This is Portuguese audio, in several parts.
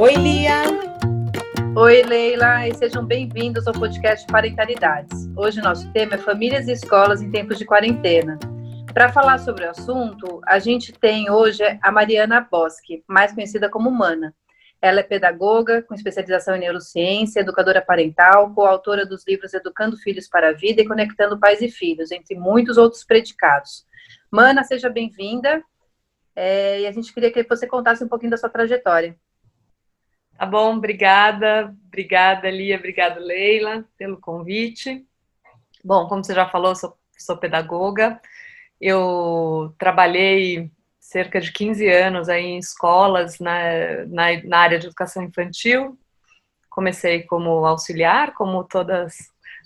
Oi, Lia! Oi, Leila, e sejam bem-vindos ao podcast Parentalidades. Hoje nosso tema é famílias e escolas em tempos de quarentena. Para falar sobre o assunto, a gente tem hoje a Mariana Bosque, mais conhecida como Mana. Ela é pedagoga com especialização em neurociência, educadora parental, coautora dos livros Educando Filhos para a Vida e Conectando Pais e Filhos, entre muitos outros predicados. Mana, seja bem-vinda. É, e a gente queria que você contasse um pouquinho da sua trajetória. Tá bom, obrigada. Obrigada, Lia. Obrigada, Leila, pelo convite. Bom, como você já falou, sou, sou pedagoga. Eu trabalhei cerca de 15 anos aí em escolas na, na, na área de educação infantil. Comecei como auxiliar, como todas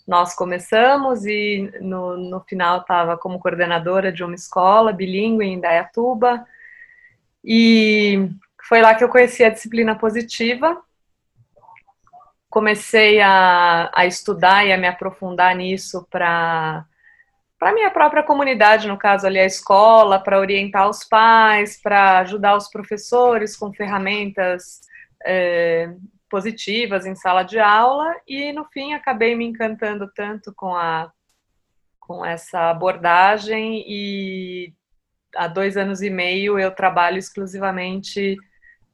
nós começamos, e no, no final estava como coordenadora de uma escola bilíngue em Indaiatuba. E foi lá que eu conheci a disciplina positiva. Comecei a, a estudar e a me aprofundar nisso para para minha própria comunidade, no caso ali a escola, para orientar os pais, para ajudar os professores com ferramentas é, positivas em sala de aula. E no fim acabei me encantando tanto com a com essa abordagem. E há dois anos e meio eu trabalho exclusivamente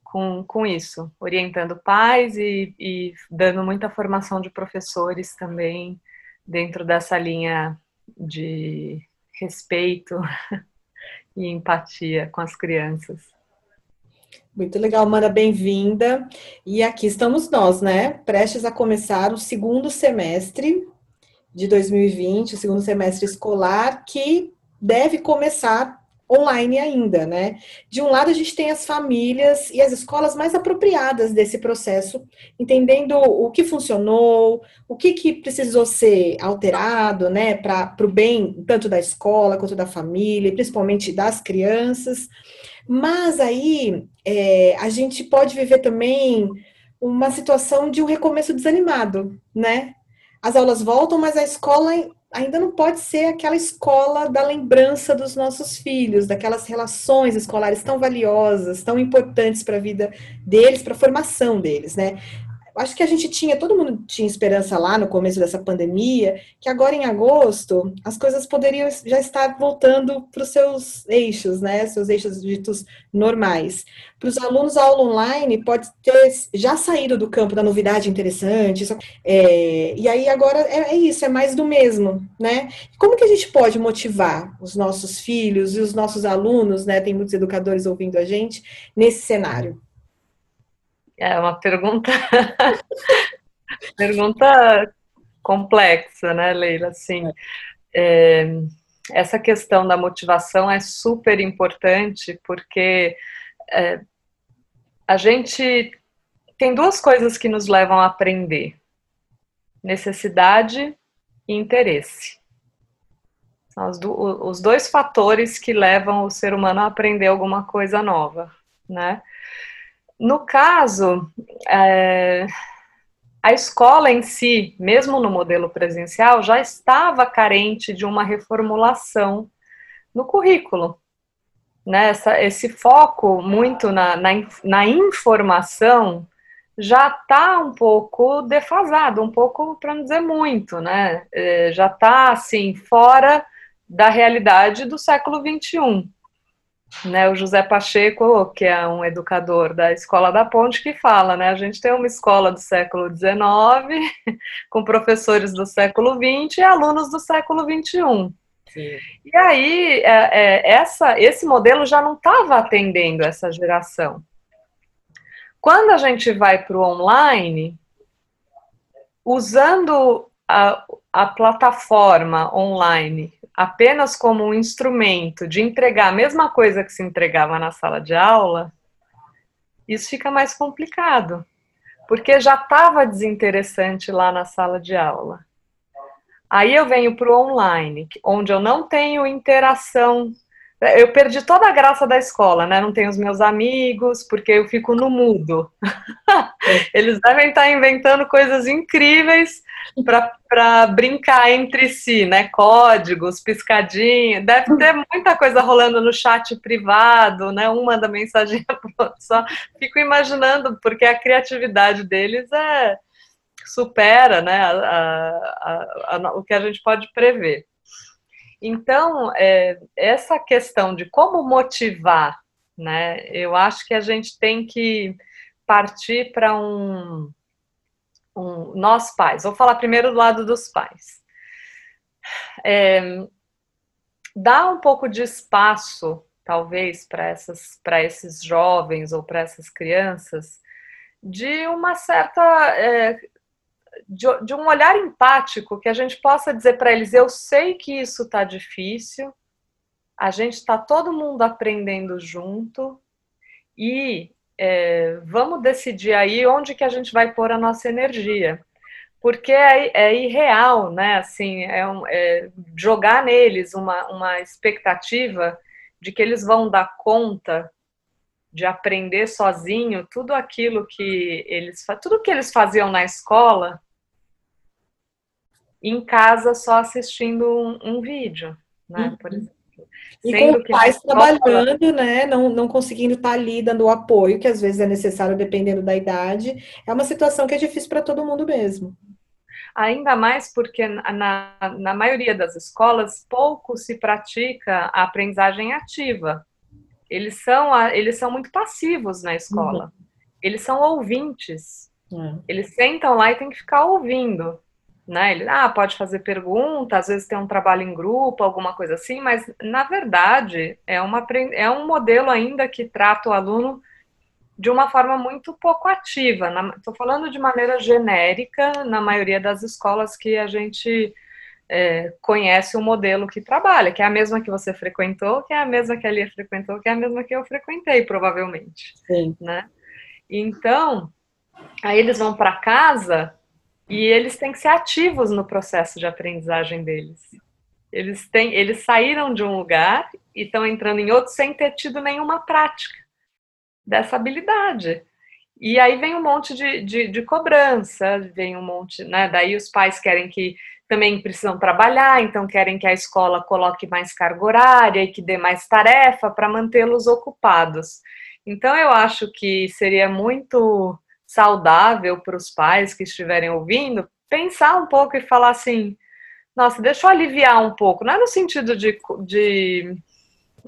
com, com isso, orientando pais e, e dando muita formação de professores também dentro dessa linha de respeito e empatia com as crianças. Muito legal, Mana, bem-vinda. E aqui estamos nós, né? Prestes a começar o segundo semestre de 2020, o segundo semestre escolar, que deve começar online ainda, né? De um lado, a gente tem as famílias e as escolas mais apropriadas desse processo, entendendo o que funcionou, o que, que precisou ser alterado, né, para o bem tanto da escola quanto da família, principalmente das crianças. Mas aí é, a gente pode viver também uma situação de um recomeço desanimado, né? As aulas voltam, mas a escola ainda não pode ser aquela escola da lembrança dos nossos filhos, daquelas relações escolares tão valiosas, tão importantes para a vida deles, para a formação deles, né? Acho que a gente tinha, todo mundo tinha esperança lá no começo dessa pandemia, que agora em agosto as coisas poderiam já estar voltando para os seus eixos, né? Seus eixos ditos normais. Para os alunos, a aula online pode ter já saído do campo da novidade interessante. É, e aí agora é, é, isso, é mais do mesmo, né? Como que a gente pode motivar os nossos filhos e os nossos alunos, né? Tem muitos educadores ouvindo a gente nesse cenário. É uma pergunta pergunta complexa, né, Leila? Assim, é, essa questão da motivação é super importante porque é, a gente tem duas coisas que nos levam a aprender: necessidade e interesse. São os dois fatores que levam o ser humano a aprender alguma coisa nova, né? No caso, é, a escola em si, mesmo no modelo presencial, já estava carente de uma reformulação no currículo. Né? Essa, esse foco muito na, na, na informação já está um pouco defasado, um pouco, para não dizer muito, né? É, já está, assim, fora da realidade do século XXI né, o José Pacheco, que é um educador da Escola da Ponte, que fala, né, a gente tem uma escola do século XIX, com professores do século XX e alunos do século XXI. Sim. E aí, é, é, essa, esse modelo já não estava atendendo essa geração. Quando a gente vai para o online, usando a, a plataforma online apenas como um instrumento de entregar a mesma coisa que se entregava na sala de aula, isso fica mais complicado, porque já estava desinteressante lá na sala de aula. Aí eu venho para o online, onde eu não tenho interação. Eu perdi toda a graça da escola, né? Não tenho os meus amigos, porque eu fico no mudo. Eles devem estar inventando coisas incríveis para brincar entre si, né? Códigos, piscadinha. Deve ter muita coisa rolando no chat privado, né? Um manda mensagem só. Fico imaginando, porque a criatividade deles é supera né, a, a, a, o que a gente pode prever. Então, é, essa questão de como motivar, né, eu acho que a gente tem que partir para um, um. Nós pais, vou falar primeiro do lado dos pais. É, dá um pouco de espaço, talvez, para esses jovens ou para essas crianças, de uma certa é, de, de um olhar empático que a gente possa dizer para eles: eu sei que isso está difícil, a gente está todo mundo aprendendo junto e é, vamos decidir aí onde que a gente vai pôr a nossa energia. Porque é, é irreal, né? Assim, é, um, é jogar neles uma, uma expectativa de que eles vão dar conta de aprender sozinho tudo aquilo que eles tudo que eles faziam na escola em casa só assistindo um, um vídeo, né? Uhum. Por exemplo. E Sendo com pais trabalhando, né? Não, não conseguindo estar ali dando o apoio que às vezes é necessário dependendo da idade, é uma situação que é difícil para todo mundo mesmo. Ainda mais porque na, na maioria das escolas pouco se pratica a aprendizagem ativa. Eles são, eles são muito passivos na escola. Uhum. Eles são ouvintes. Uhum. Eles sentam lá e tem que ficar ouvindo né? Ele ah, pode fazer pergunta, às vezes tem um trabalho em grupo, alguma coisa assim, mas na verdade é, uma, é um modelo ainda que trata o aluno de uma forma muito pouco ativa. Estou falando de maneira genérica na maioria das escolas que a gente é, conhece o modelo que trabalha, que é a mesma que você frequentou, que é a mesma que a Lia frequentou, que é a mesma que eu frequentei, provavelmente. Sim. Né? Então, aí eles vão para casa e eles têm que ser ativos no processo de aprendizagem deles. Eles, têm, eles saíram de um lugar e estão entrando em outro sem ter tido nenhuma prática dessa habilidade. E aí vem um monte de, de, de, cobrança, vem um monte, né? Daí os pais querem que também precisam trabalhar, então querem que a escola coloque mais carga horária e que dê mais tarefa para mantê-los ocupados. Então eu acho que seria muito saudável para os pais que estiverem ouvindo pensar um pouco e falar assim: nossa, deixa eu aliviar um pouco. Não é no sentido de, de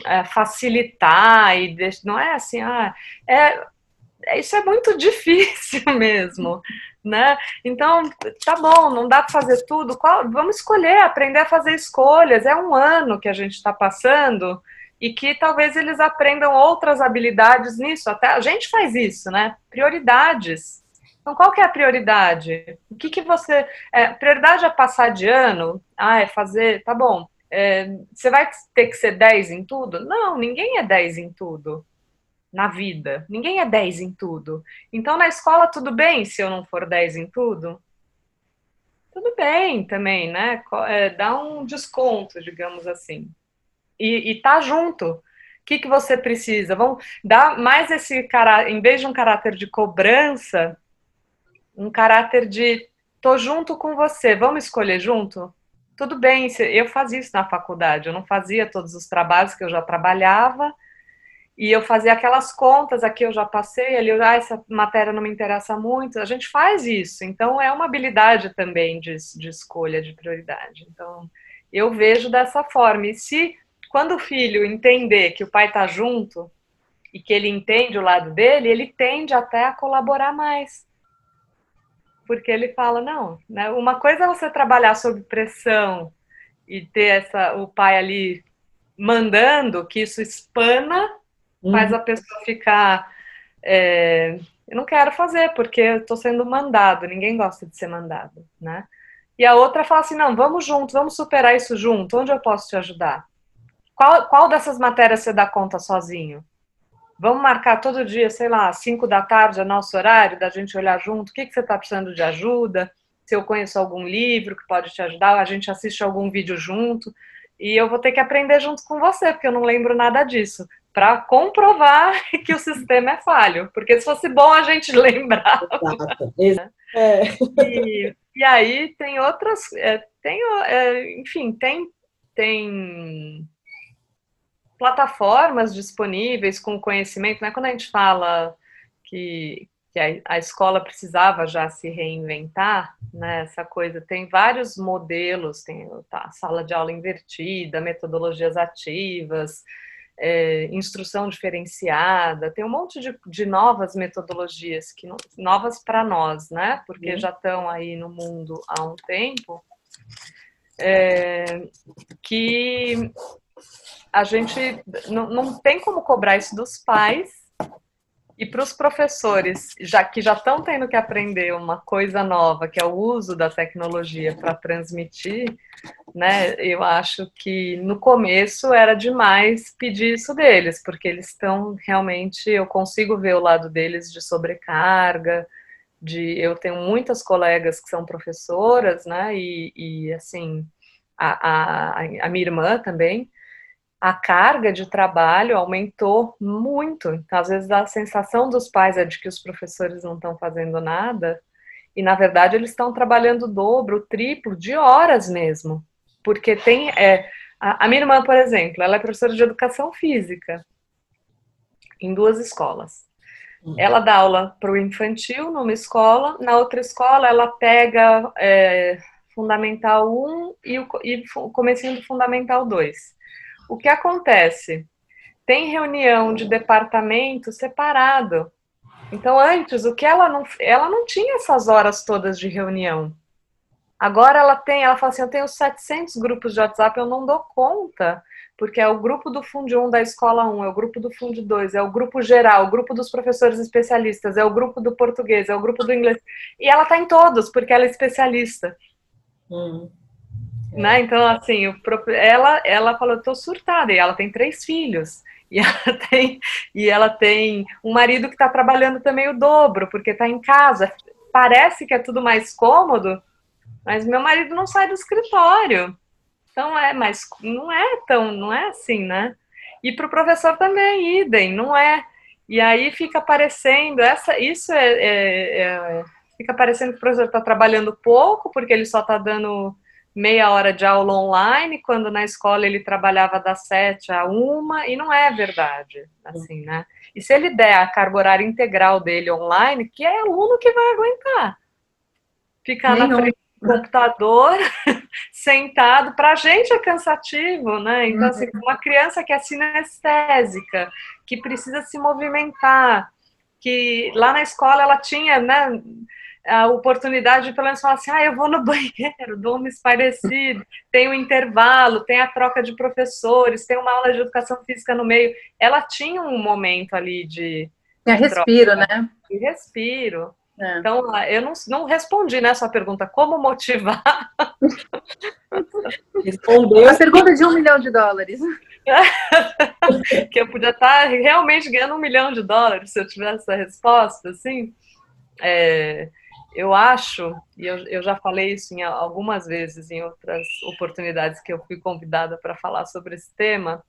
é, facilitar e não é assim, ah, é, é isso é muito difícil mesmo, né? Então, tá bom, não dá para fazer tudo. Qual, vamos escolher, aprender a fazer escolhas. É um ano que a gente está passando e que talvez eles aprendam outras habilidades nisso. Até a gente faz isso, né? Prioridades. Então, qual que é a prioridade? O que, que você. É, prioridade é passar de ano? Ah, é fazer. Tá bom. É, você vai ter que ser 10 em tudo? Não, ninguém é 10 em tudo na vida. Ninguém é 10 em tudo. Então, na escola, tudo bem se eu não for 10 em tudo? Tudo bem também, né? É, dá um desconto, digamos assim e, e tá junto. O que, que você precisa? Vamos dar mais esse caráter, em vez de um caráter de cobrança, um caráter de tô junto com você, vamos escolher junto? Tudo bem, eu fazia isso na faculdade, eu não fazia todos os trabalhos que eu já trabalhava, e eu fazia aquelas contas, aqui eu já passei, ali, ah, essa matéria não me interessa muito. A gente faz isso, então é uma habilidade também de, de escolha, de prioridade. Então, eu vejo dessa forma. E se quando o filho entender que o pai está junto e que ele entende o lado dele, ele tende até a colaborar mais. Porque ele fala, não, né, uma coisa é você trabalhar sob pressão e ter essa, o pai ali mandando, que isso espana, uhum. faz a pessoa ficar. É, eu não quero fazer, porque eu estou sendo mandado, ninguém gosta de ser mandado, né? E a outra fala assim: não, vamos junto, vamos superar isso junto, onde eu posso te ajudar? Qual, qual dessas matérias você dá conta sozinho? Vamos marcar todo dia, sei lá, 5 da tarde, é nosso horário, da gente olhar junto, o que, que você está precisando de ajuda, se eu conheço algum livro que pode te ajudar, a gente assiste algum vídeo junto. e eu vou ter que aprender junto com você, porque eu não lembro nada disso, para comprovar que o sistema é falho, porque se fosse bom a gente lembrava. Exato. É. E, e, aí tem outras, é, tem, é, enfim, tem, tem plataformas disponíveis com conhecimento, né? Quando a gente fala que, que a, a, escola precisava já se reinventar, né? Essa coisa tem vários modelos, tem tá, a sala de aula invertida, metodologias ativas, é, instrução diferenciada, tem um monte de, de novas metodologias que novas para nós, né? Porque uhum. já estão aí no mundo há um tempo. É, que a gente não, não tem como cobrar isso dos pais e para os professores, já que já estão tendo que aprender uma coisa nova, que é o uso da tecnologia para transmitir, né? Eu acho que no começo era demais pedir isso deles, porque eles estão realmente, eu consigo ver o lado deles de sobrecarga, de eu tenho muitas colegas que são professoras, né? E, e assim, a, a, a minha irmã também a carga de trabalho aumentou muito. Então, às vezes, a sensação dos pais é de que os professores não estão fazendo nada, e na verdade eles estão trabalhando o dobro, o triplo de horas mesmo. Porque tem. É, a, minha irmã, por exemplo, ela é professora de educação física em duas escolas. Uhum. Ela dá aula para o infantil numa escola, na outra escola ela pega é, Fundamental 1 e o, e o comecinho do Fundamental 2. O que acontece? Tem reunião de departamento separado. Então, antes, o que ela não, ela não tinha essas horas todas de reunião. Agora ela tem, ela fala assim, eu tenho 700 grupos de WhatsApp, eu não dou conta, porque é o grupo do Fundo 1 da Escola 1, é o grupo do Fundo 2, é o grupo geral, o grupo dos professores especialistas, é o grupo do português, é o grupo do inglês. E ela está em todos, porque ela é especialista. Hum. Né? Então, assim, o, ela, ela falou, tô surtada, e ela tem três filhos. E ela tem, e ela tem um marido que está trabalhando também o dobro, porque está em casa. Parece que é tudo mais cômodo, mas meu marido não sai do escritório. Então é, mas não é tão, não é assim, né? E para o professor também, idem, não é. E aí fica parecendo, essa, isso é, é, é fica parecendo que o professor está trabalhando pouco, porque ele só está dando meia hora de aula online, quando na escola ele trabalhava das sete a uma, e não é verdade, assim, né? E se ele der a carga horária integral dele online, que é aluno que vai aguentar? Ficar Nenhum. na frente do computador, sentado, para a gente é cansativo, né? Então, assim, uhum. uma criança que é sinestésica, que precisa se movimentar, que lá na escola ela tinha, né? A oportunidade de pelo menos falar assim, ah, eu vou no banheiro, dou uma espairecida, tem um intervalo, tem a troca de professores, tem uma aula de educação física no meio. Ela tinha um momento ali de... É respiro, troca, né? De respiro. É. Então, eu não, não respondi nessa pergunta, como motivar? Respondeu. A pergunta de um milhão de dólares. que eu podia estar realmente ganhando um milhão de dólares se eu tivesse essa resposta, assim. É, eu acho, e eu, eu já falei isso em algumas vezes em outras oportunidades que eu fui convidada para falar sobre esse tema,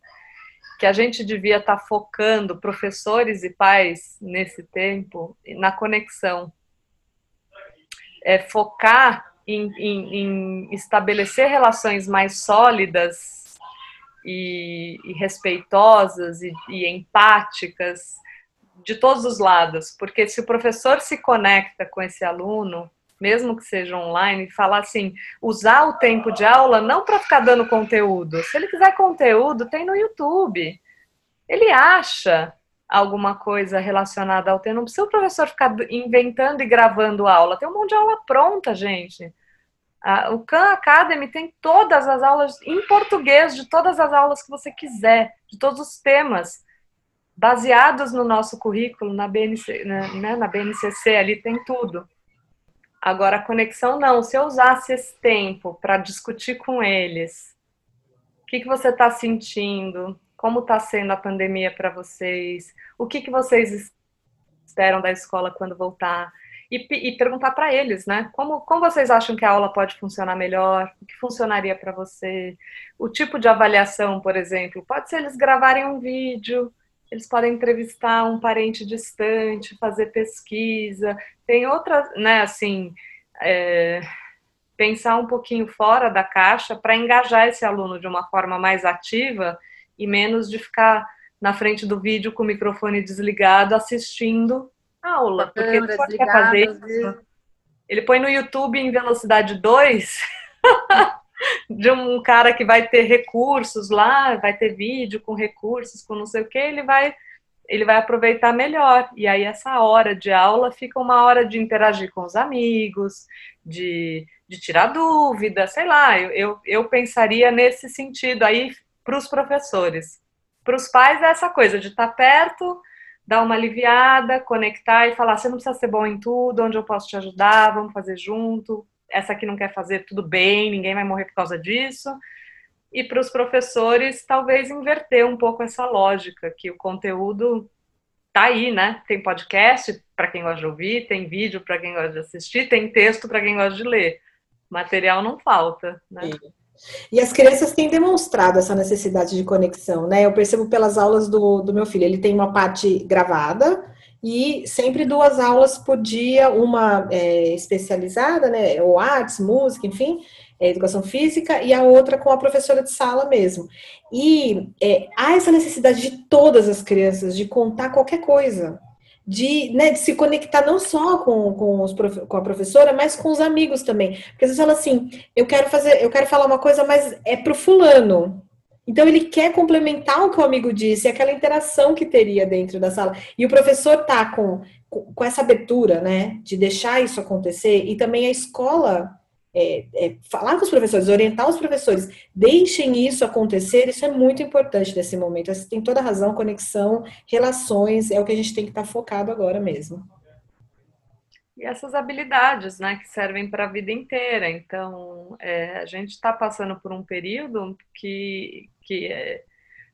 que a gente devia estar tá focando, professores e pais, nesse tempo, na conexão. É focar em, em, em estabelecer relações mais sólidas e, e respeitosas e, e empáticas de todos os lados, porque se o professor se conecta com esse aluno, mesmo que seja online, falar assim, usar o tempo de aula não para ficar dando conteúdo. Se ele quiser conteúdo, tem no YouTube. Ele acha alguma coisa relacionada ao tema. Não precisa o professor ficar inventando e gravando aula. Tem um monte de aula pronta, gente. O Khan Academy tem todas as aulas em português, de todas as aulas que você quiser, de todos os temas baseados no nosso currículo, na, BNC, né, né na BNCC, ali tem tudo. Agora, a conexão não. Se eu usasse esse tempo para discutir com eles, o que, que você está sentindo? Como está sendo a pandemia para vocês? O que, que vocês esperam da escola quando voltar? e, e perguntar para eles, né? Como, como vocês acham que a aula pode funcionar melhor? O que funcionaria para você? O tipo de avaliação, por exemplo, pode ser eles gravarem um vídeo, eles podem entrevistar um parente distante, fazer pesquisa. Tem outras, né, assim, é, pensar um pouquinho fora da caixa para engajar esse aluno de uma forma mais ativa e menos de ficar na frente do vídeo com o microfone desligado assistindo aula, porque ele pode fazer isso. Ele põe no YouTube em velocidade 2 de um cara que vai ter recursos lá, vai ter vídeo com recursos, com não sei o que, ele vai ele vai aproveitar melhor. E aí essa hora de aula fica uma hora de interagir com os amigos, de, de tirar dúvida, sei lá, eu, eu, eu pensaria nesse sentido aí para os professores. Para os pais é essa coisa de estar tá perto, dar uma aliviada, conectar e falar: você não precisa ser bom em tudo, onde eu posso te ajudar, vamos fazer junto. Essa aqui não quer fazer, tudo bem, ninguém vai morrer por causa disso. E para os professores, talvez inverter um pouco essa lógica, que o conteúdo tá aí, né? Tem podcast para quem gosta de ouvir, tem vídeo para quem gosta de assistir, tem texto para quem gosta de ler. Material não falta, né? Sim. E as crianças têm demonstrado essa necessidade de conexão, né? Eu percebo pelas aulas do, do meu filho, ele tem uma parte gravada e sempre duas aulas por dia, uma é, especializada, né? Ou artes, música, enfim, é, educação física, e a outra com a professora de sala mesmo. E é, há essa necessidade de todas as crianças de contar qualquer coisa de, né, de se conectar não só com, com, os, com a professora, mas com os amigos também. Porque às vezes fala assim, eu quero fazer, eu quero falar uma coisa, mas é pro fulano. Então ele quer complementar o que o amigo disse, aquela interação que teria dentro da sala. E o professor tá com, com essa abertura, né, de deixar isso acontecer, e também a escola é, é, falar com os professores, orientar os professores, deixem isso acontecer, isso é muito importante nesse momento. Você tem toda a razão, conexão, relações, é o que a gente tem que estar focado agora mesmo. E essas habilidades, né, que servem para a vida inteira. Então, é, a gente está passando por um período que, que é,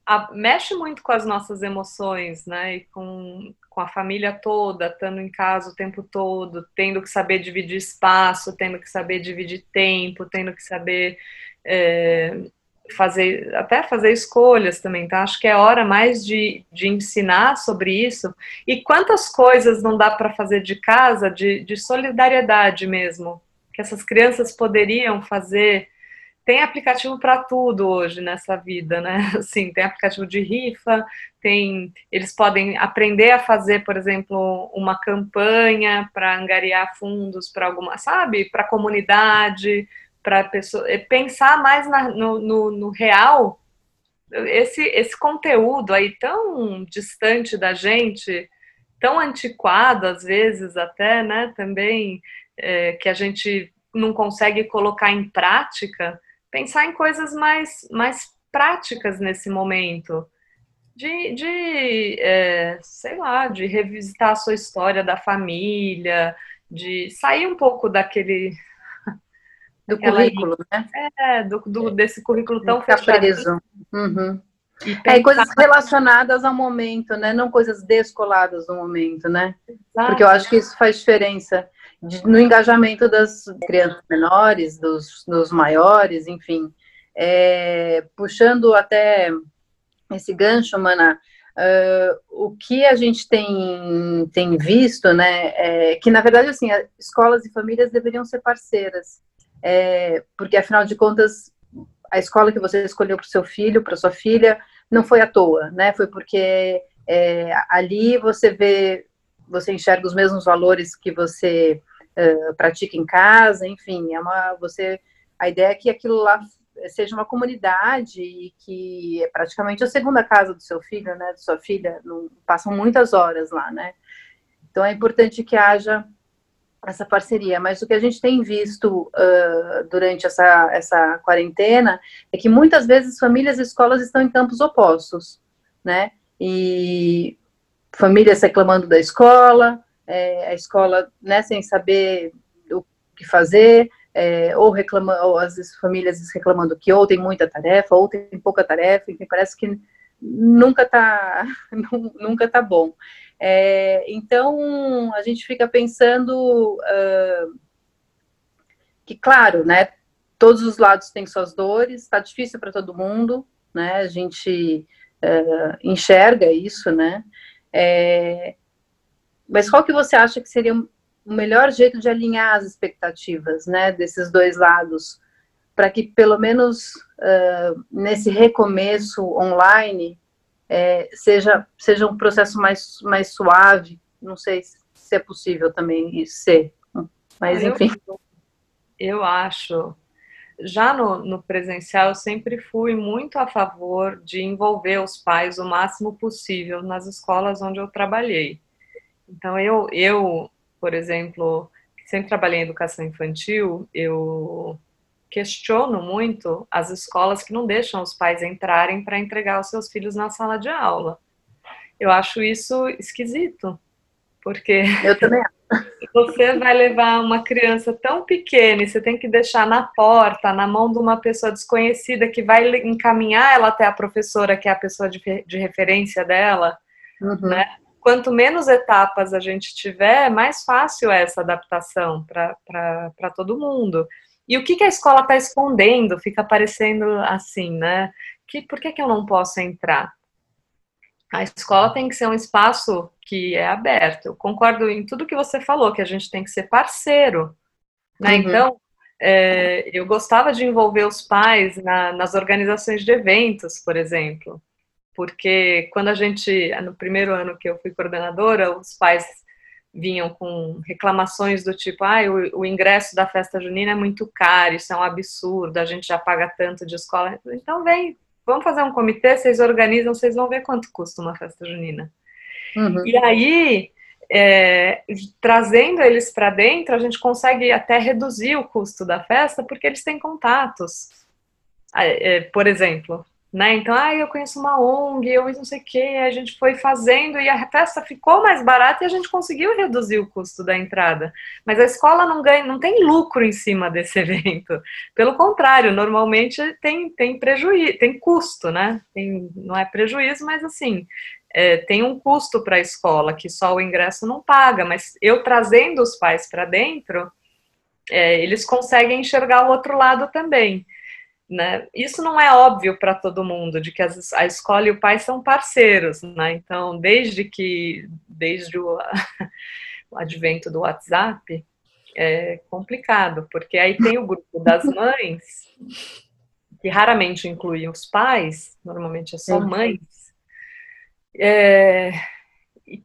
a, mexe muito com as nossas emoções, né, e com, com a família toda, estando em casa o tempo todo, tendo que saber dividir espaço, tendo que saber dividir tempo, tendo que saber é, fazer, até fazer escolhas também, tá? Acho que é hora mais de, de ensinar sobre isso. E quantas coisas não dá para fazer de casa, de, de solidariedade mesmo, que essas crianças poderiam fazer tem aplicativo para tudo hoje nessa vida, né? Assim, tem aplicativo de rifa, tem, eles podem aprender a fazer, por exemplo, uma campanha para angariar fundos para alguma, sabe, para comunidade, para pessoa, é, pensar mais na, no, no, no real. Esse, esse conteúdo aí tão distante da gente, tão antiquado às vezes até, né? Também é, que a gente não consegue colocar em prática pensar em coisas mais, mais práticas nesse momento. De, de é, sei lá, de revisitar a sua história da família, de sair um pouco daquele. Do currículo, né? É, do, do, desse currículo tão fechado. Uhum. E pensar... é, coisas relacionadas ao momento, né? Não coisas descoladas do momento, né? Exato. Porque eu acho que isso faz diferença no engajamento das crianças menores, dos, dos maiores, enfim. É, puxando até esse gancho, Mana, uh, o que a gente tem, tem visto, né, é que na verdade, assim, escolas e famílias deveriam ser parceiras, é, porque afinal de contas, a escola que você escolheu para o seu filho, para sua filha, não foi à toa, né, foi porque é, ali você vê, você enxerga os mesmos valores que você uh, pratica em casa, enfim, é uma, você, a ideia é que aquilo lá seja uma comunidade e que é praticamente a segunda casa do seu filho, né, de sua filha, não, passam muitas horas lá, né, então é importante que haja essa parceria, mas o que a gente tem visto uh, durante essa, essa quarentena é que muitas vezes famílias e escolas estão em campos opostos, né, e famílias reclamando da escola, é, a escola né, sem saber o que fazer, é, ou reclamando, ou as famílias reclamando que ou tem muita tarefa, ou tem pouca tarefa, enfim, parece que nunca está nunca tá bom. É, então, a gente fica pensando uh, que, claro, né, todos os lados têm suas dores, está difícil para todo mundo, né, a gente uh, enxerga isso, né, é, mas qual que você acha que seria o melhor jeito de alinhar as expectativas, né, desses dois lados, para que pelo menos uh, nesse recomeço online é, seja, seja um processo mais, mais suave. Não sei se é possível também ser, mas enfim. Eu, eu acho. Já no, no presencial, eu sempre fui muito a favor de envolver os pais o máximo possível nas escolas onde eu trabalhei. Então, eu, eu por exemplo, sempre trabalhei em educação infantil, eu questiono muito as escolas que não deixam os pais entrarem para entregar os seus filhos na sala de aula. Eu acho isso esquisito, porque eu também você vai levar uma criança tão pequena e você tem que deixar na porta, na mão de uma pessoa desconhecida que vai encaminhar ela até a professora, que é a pessoa de, de referência dela, uhum. né? Quanto menos etapas a gente tiver, mais fácil é essa adaptação para todo mundo. E o que, que a escola está escondendo? Fica parecendo assim, né? Que, por que, que eu não posso entrar? A escola tem que ser um espaço que é aberto. Eu concordo em tudo que você falou, que a gente tem que ser parceiro. Né? Uhum. Então, é, eu gostava de envolver os pais na, nas organizações de eventos, por exemplo. Porque quando a gente, no primeiro ano que eu fui coordenadora, os pais vinham com reclamações do tipo, ah, o, o, ingresso da festa junina é muito caro, isso é um absurdo, a gente já paga tanto de escola. Então vem, vamos fazer um comitê, vocês organizam, vocês vão ver quanto custa uma festa junina. Uhum. E aí, é, trazendo eles para dentro, a gente consegue até reduzir o custo da festa, porque eles têm contatos. É, por exemplo, né? Então, ah, eu conheço uma ONG, eu não sei o que, a gente foi fazendo e a festa ficou mais barata e a gente conseguiu reduzir o custo da entrada. Mas a escola não ganha, não tem lucro em cima desse evento. Pelo contrário, normalmente tem, tem prejuízo, tem custo, né? Tem, não é prejuízo, mas assim, é, tem um custo para a escola que só o ingresso não paga, mas eu trazendo os pais para dentro, é, eles conseguem enxergar o outro lado também. Né? Isso não é óbvio para todo mundo, de que a escola e o pai são parceiros, né? Então, desde que, desde o, o advento do WhatsApp, é complicado, porque aí tem o grupo das mães, que raramente inclui os pais, normalmente é só mães, é,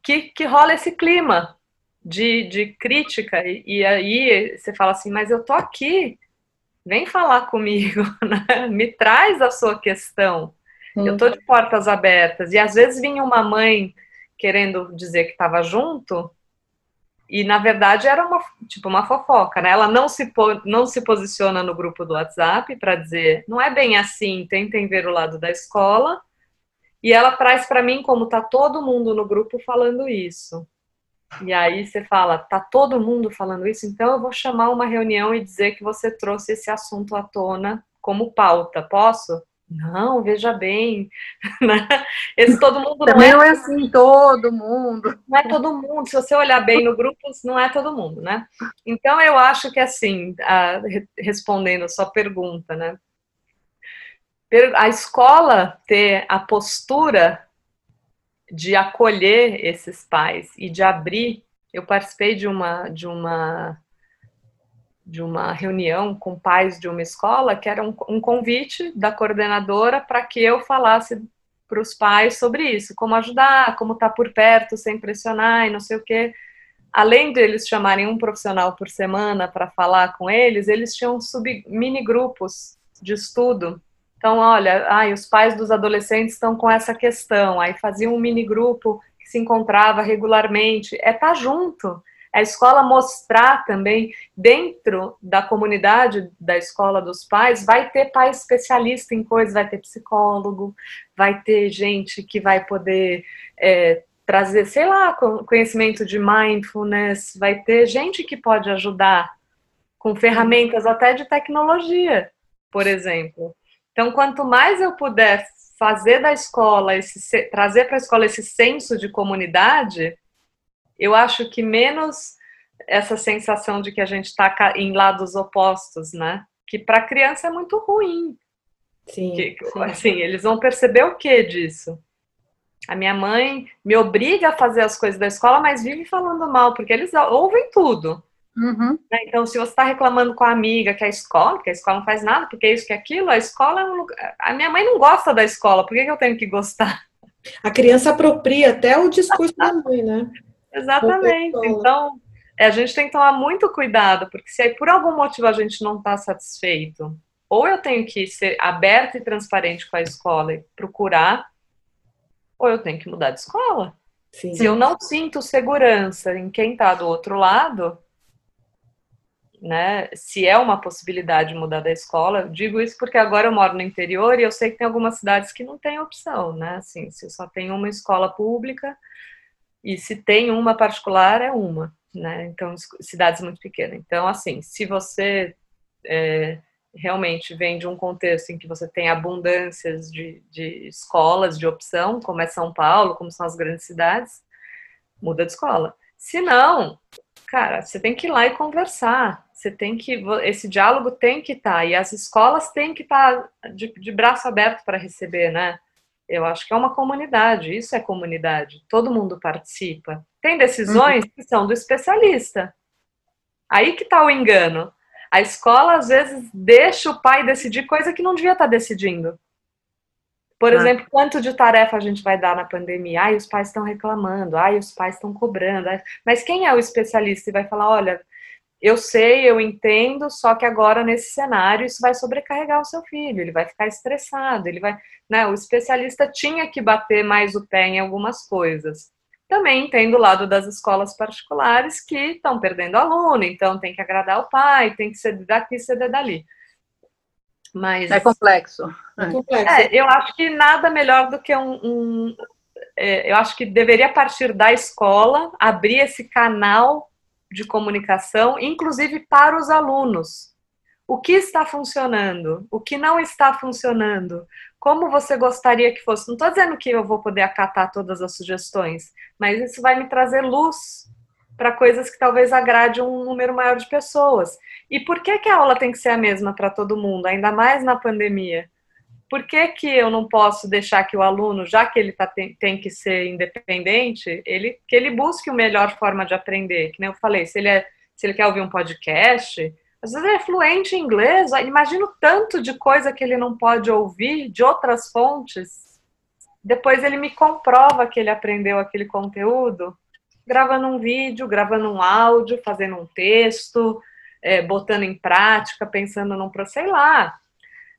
que, que rola esse clima de, de crítica, e, e aí você fala assim, mas eu tô aqui, vem falar comigo, né? me traz a sua questão. Eu estou de portas abertas. E às vezes vinha uma mãe querendo dizer que estava junto, e na verdade era uma tipo uma fofoca, né? Ela não se não se posiciona no grupo do WhatsApp para dizer, não é bem assim, tentem ver o lado da escola. E ela traz para mim como tá todo mundo no grupo falando isso. E aí você fala, tá todo mundo falando isso, então eu vou chamar uma reunião e dizer que você trouxe esse assunto à tona como pauta. Posso? Não, veja bem. Né? Esse todo mundo Também não é, não é assim, todo mundo. Não é todo mundo. Se você olhar bem no grupo, não é todo mundo, né? Então eu acho que assim, a, respondendo a sua pergunta, né? A escola ter a postura de acolher esses pais e de abrir. Eu participei de uma de uma de uma reunião com pais de uma escola que era um, um convite da coordenadora para que eu falasse para os pais sobre isso, como ajudar, como estar tá por perto sem pressionar e não sei o quê. Além de eles chamarem um profissional por semana para falar com eles, eles tinham sub, mini grupos de estudo então, olha, ai, os pais dos adolescentes estão com essa questão, aí fazia um mini grupo que se encontrava regularmente. É estar tá junto. É a escola mostrar também, dentro da comunidade da escola dos pais, vai ter pai especialista em coisas, vai ter psicólogo, vai ter gente que vai poder é, trazer, sei lá, conhecimento de mindfulness, vai ter gente que pode ajudar com ferramentas até de tecnologia, por exemplo. Então, quanto mais eu puder fazer da escola, esse, trazer para a escola esse senso de comunidade, Eu acho que menos essa sensação de que a gente está em lados opostos, né? Que para criança é muito ruim. Sim, que, sim. Assim, eles vão perceber o que disso? A minha mãe me obriga a fazer as coisas da escola, mas vive falando mal, porque eles ouvem tudo. Uhum. Né? Então, se você está reclamando com a amiga que a escola, que a escola não faz nada, porque é isso, que é aquilo, a escola é um lugar... A minha mãe não gosta da escola, por que, que eu tenho que gostar? A criança apropria até o discurso da mãe, né? Exatamente. Então, é, a gente tem que tomar muito cuidado, porque se aí por algum motivo a gente não está satisfeito, ou eu tenho que ser aberta e transparente com a escola e procurar, ou eu tenho que mudar de escola. Sim. Se eu não sinto segurança em quem está do outro lado, né? Se é uma possibilidade de mudar da escola, eu digo isso porque agora eu moro no interior e eu sei que tem algumas cidades que não tem opção, né? Assim, se só tem uma escola pública e se tem uma particular é uma, né? Então cidades muito pequenas. Então assim, se você é, realmente vem de um contexto em que você tem abundâncias de, de escolas de opção, como é São Paulo, como são as grandes cidades, muda de escola. Se não, cara, você tem que ir lá e conversar. Você tem que. Esse diálogo tem que estar. Tá, e as escolas têm que estar tá de, de braço aberto para receber, né? Eu acho que é uma comunidade, isso é comunidade. Todo mundo participa. Tem decisões uhum. que são do especialista. Aí que está o engano. A escola, às vezes, deixa o pai decidir coisa que não devia estar tá decidindo. Por ah. exemplo, quanto de tarefa a gente vai dar na pandemia? Ai, os pais estão reclamando, ai, os pais estão cobrando. Mas quem é o especialista e vai falar, olha, eu sei, eu entendo, só que agora nesse cenário isso vai sobrecarregar o seu filho, ele vai ficar estressado, ele vai, né, o especialista tinha que bater mais o pé em algumas coisas. Também entendo o lado das escolas particulares que estão perdendo aluno, então tem que agradar o pai, tem que ceder daqui, ceder dali. Mas é complexo. É, complexo. É, eu acho que nada melhor do que um, um é, eu acho que deveria partir da escola abrir esse canal de comunicação, inclusive para os alunos. O que está funcionando? O que não está funcionando? Como você gostaria que fosse? Não estou dizendo que eu vou poder acatar todas as sugestões, mas isso vai me trazer luz para coisas que talvez agrade um número maior de pessoas. E por que, que a aula tem que ser a mesma para todo mundo, ainda mais na pandemia? Por que, que eu não posso deixar que o aluno, já que ele tá, tem, tem, que ser independente, ele, que ele busque a melhor forma de aprender? Que nem eu falei, se ele, é, se ele quer ouvir um podcast, às vezes ele é fluente em inglês, imagina o tanto de coisa que ele não pode ouvir de outras fontes. Depois ele me comprova que ele aprendeu aquele conteúdo, gravando um vídeo, gravando um áudio, fazendo um texto, é, botando em prática, pensando num, sei lá,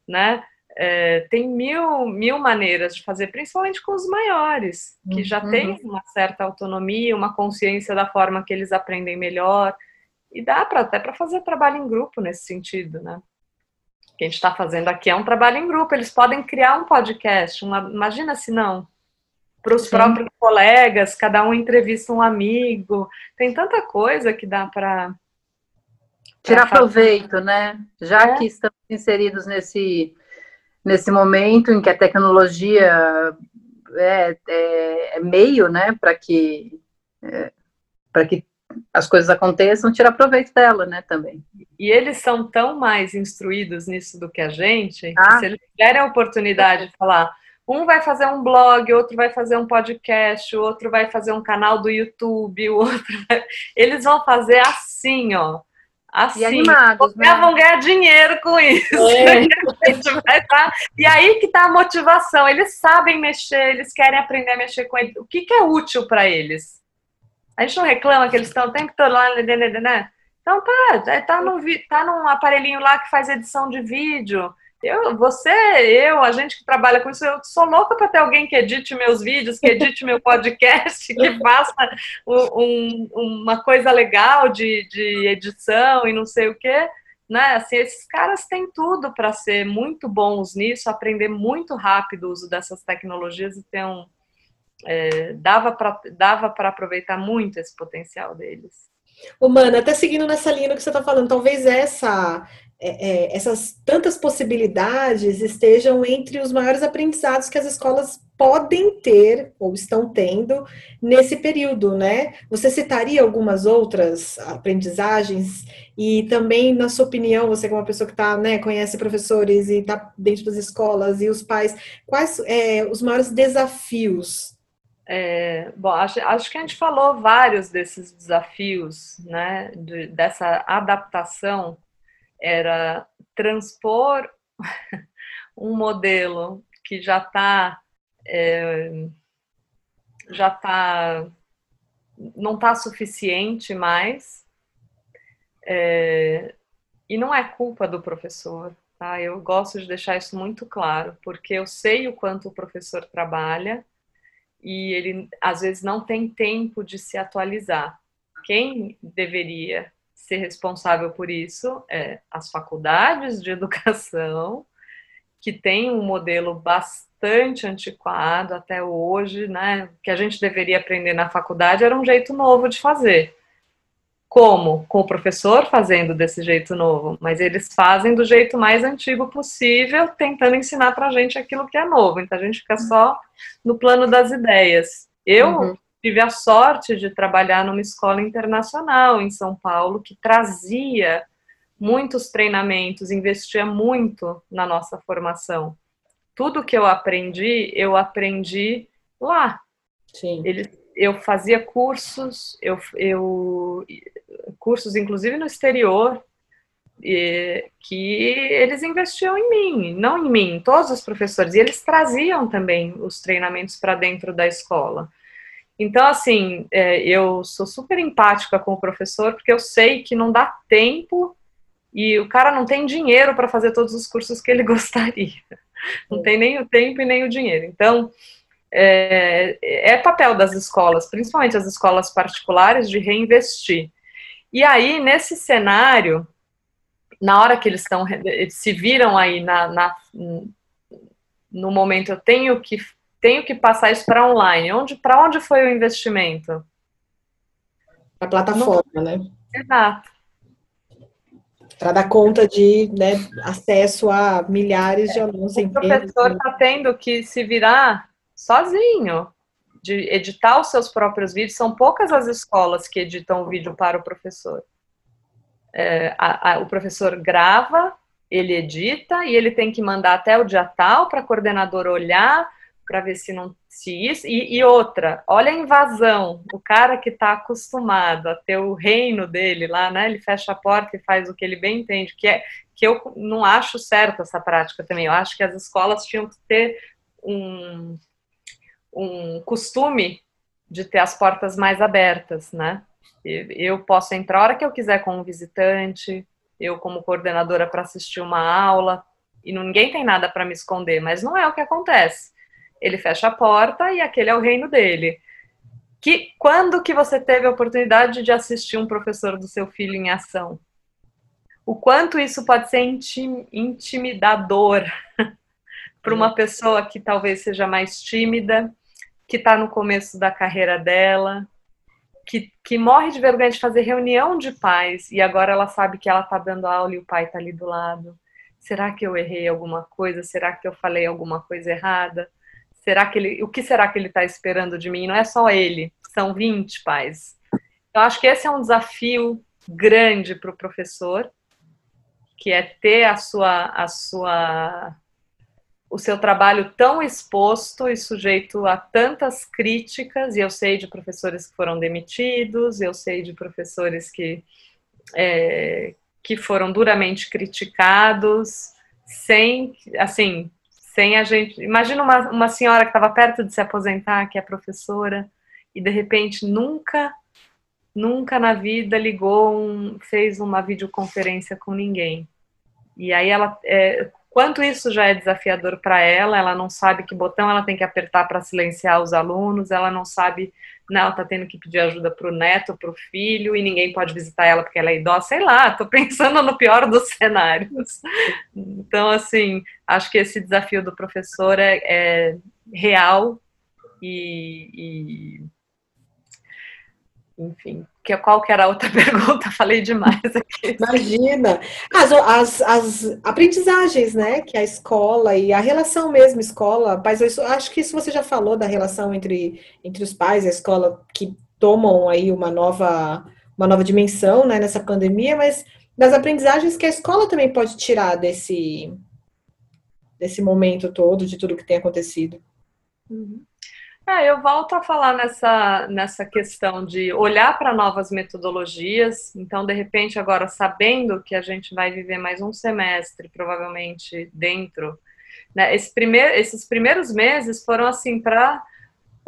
né? É, tem mil, mil maneiras de fazer, principalmente com os maiores, que já uhum. têm uma certa autonomia, uma consciência da forma que eles aprendem melhor. E dá para até para fazer trabalho em grupo nesse sentido, né? O que a gente está fazendo aqui é um trabalho em grupo. Eles podem criar um podcast, uma, imagina se não. Para os próprios colegas, cada um entrevista um amigo. Tem tanta coisa que dá para. Tirar proveito, né? Já é. que estamos inseridos nesse nesse momento em que a tecnologia é, é, é meio, né, para que é, para que as coisas aconteçam, tirar proveito dela, né, também. E eles são tão mais instruídos nisso do que a gente, ah. que se eles tiverem a oportunidade de falar, um vai fazer um blog, outro vai fazer um podcast, o outro vai fazer um canal do YouTube, o outro vai... eles vão fazer assim, ó, Assim, e animados, né? vão ganhar dinheiro com isso. É. tá... E aí que tá a motivação. Eles sabem mexer, eles querem aprender a mexer com ele. O que, que é útil para eles? A gente não reclama que eles estão o tempo todo lá, né? né, né, né então tá, tá, no, tá num aparelhinho lá que faz edição de vídeo. Eu, você, eu, a gente que trabalha com isso, eu sou louca para ter alguém que edite meus vídeos, que edite meu podcast, que faça um, uma coisa legal de, de edição e não sei o quê. Né? Assim, esses caras têm tudo para ser muito bons nisso, aprender muito rápido o uso dessas tecnologias e ter um. É, dava para dava aproveitar muito esse potencial deles. Humana, até seguindo nessa linha que você está falando, talvez essa é, é, essas tantas possibilidades estejam entre os maiores aprendizados que as escolas podem ter ou estão tendo nesse período, né? Você citaria algumas outras aprendizagens e também, na sua opinião, você como uma pessoa que tá, né, conhece professores e está dentro das escolas e os pais, quais é, os maiores desafios? É, bom, acho, acho que a gente falou vários desses desafios, né, de, dessa adaptação, era transpor um modelo que já está é, já está não está suficiente mais é, e não é culpa do professor tá? Eu gosto de deixar isso muito claro porque eu sei o quanto o professor trabalha e ele às vezes não tem tempo de se atualizar. Quem deveria ser responsável por isso é as faculdades de educação que tem um modelo bastante antiquado até hoje, né? Que a gente deveria aprender na faculdade era um jeito novo de fazer. Como? Com o professor fazendo desse jeito novo, mas eles fazem do jeito mais antigo possível, tentando ensinar para a gente aquilo que é novo. Então a gente fica só no plano das ideias. Eu uhum. Tive a sorte de trabalhar numa escola internacional em São Paulo que trazia muitos treinamentos, investia muito na nossa formação. Tudo que eu aprendi, eu aprendi lá. Sim. Ele, eu fazia cursos, eu, eu cursos inclusive no exterior, e, que eles investiam em mim, não em mim, todos os professores, e eles traziam também os treinamentos para dentro da escola. Então, assim, é, eu sou super empática com o professor, porque eu sei que não dá tempo e o cara não tem dinheiro para fazer todos os cursos que ele gostaria. Não tem nem o tempo e nem o dinheiro. Então, é, é papel das escolas, principalmente as escolas particulares, de reinvestir. E aí, nesse cenário, na hora que eles estão, se viram aí na, na, no momento, eu tenho que, tenho que passar isso para online. Onde, para onde foi o investimento? A plataforma, né? Exato para dar conta de né, acesso a milhares de alunos. O professor está tendo que se virar sozinho, de editar os seus próprios vídeos. São poucas as escolas que editam o vídeo para o professor. É, a, a, o professor grava, ele edita e ele tem que mandar até o dia tal para a coordenadora olhar para ver se não se isso e, e, outra, olha a invasão, o cara que está acostumado a ter o reino dele lá, né? Ele fecha a porta e faz o que ele bem entende, que é que eu não acho certo essa prática também. Eu acho que as escolas tinham que ter um, um costume de ter as portas mais abertas, né? Eu posso entrar a hora que eu quiser com um visitante, eu como coordenadora para assistir uma aula, e ninguém tem nada para me esconder, mas não é o que acontece ele fecha a porta e aquele é o reino dele. Que quando que você teve a oportunidade de assistir um professor do seu filho em ação? O quanto isso pode ser intim, intimidador para uma pessoa que talvez seja mais tímida, que está no começo da carreira dela, que, que morre de vergonha de fazer reunião de pais e agora ela sabe que ela está dando aula e o pai está ali do lado. Será que eu errei alguma coisa? Será que eu falei alguma coisa errada? Será que ele, o que será que ele está esperando de mim? Não é só ele, são 20 pais. Eu acho que esse é um desafio grande para o professor, que é ter a sua, a sua, o seu trabalho tão exposto e sujeito a tantas críticas. E eu sei de professores que foram demitidos, eu sei de professores que é, que foram duramente criticados, sem, assim, sem a gente. Imagina uma, uma senhora que estava perto de se aposentar, que é professora, e de repente nunca, nunca na vida ligou, um, fez uma videoconferência com ninguém. E aí ela. É, quanto isso já é desafiador para ela, ela não sabe que botão ela tem que apertar para silenciar os alunos, ela não sabe não, ela tá tendo que pedir ajuda para o neto, para o filho, e ninguém pode visitar ela porque ela é idosa, sei lá, tô pensando no pior dos cenários. Então, assim, acho que esse desafio do professor é, é real e, e, enfim, que, qual que era a outra pergunta? Falei demais aqui. Imagina! As, as, as, aprendizagens, né? Que a escola e a relação mesmo, escola, mas eu acho que isso você já falou da relação entre, entre os pais e a escola, que tomam aí uma nova, uma nova dimensão né, nessa pandemia, mas das aprendizagens que a escola também pode tirar desse, desse momento todo, de tudo que tem acontecido. Uhum. É, eu volto a falar nessa, nessa questão de olhar para novas metodologias. Então, de repente, agora sabendo que a gente vai viver mais um semestre, provavelmente dentro, né, esse primeir, esses primeiros meses foram assim para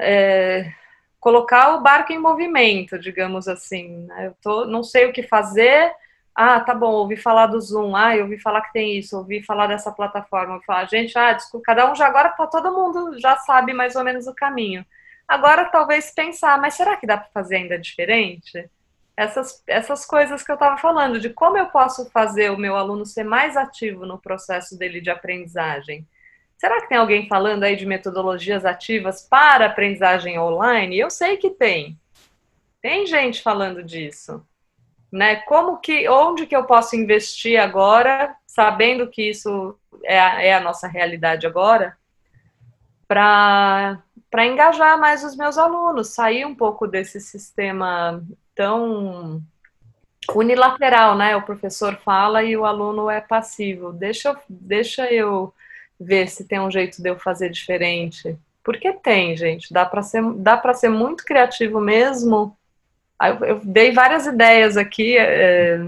é, colocar o barco em movimento, digamos assim. Né? Eu tô, não sei o que fazer, ah, tá bom, ouvi falar do Zoom, ah, eu ouvi falar que tem isso, ouvi falar dessa plataforma, ouvi falar, gente, ah, desculpa, cada um já agora tá todo mundo já sabe mais ou menos o caminho. Agora talvez pensar, mas será que dá para fazer ainda diferente? Essas, essas coisas que eu estava falando, de como eu posso fazer o meu aluno ser mais ativo no processo dele de aprendizagem. Será que tem alguém falando aí de metodologias ativas para aprendizagem online? Eu sei que tem. Tem gente falando disso né? Como que, onde que eu posso investir agora, sabendo que isso é a, é a nossa realidade agora, para para engajar mais os meus alunos, sair um pouco desse sistema tão unilateral, né? O professor fala e o aluno é passivo. Deixa eu, deixa eu ver se tem um jeito de eu fazer diferente. Porque tem, gente. Dá para ser, dá para ser muito criativo mesmo eu, eu dei várias ideias aqui, é,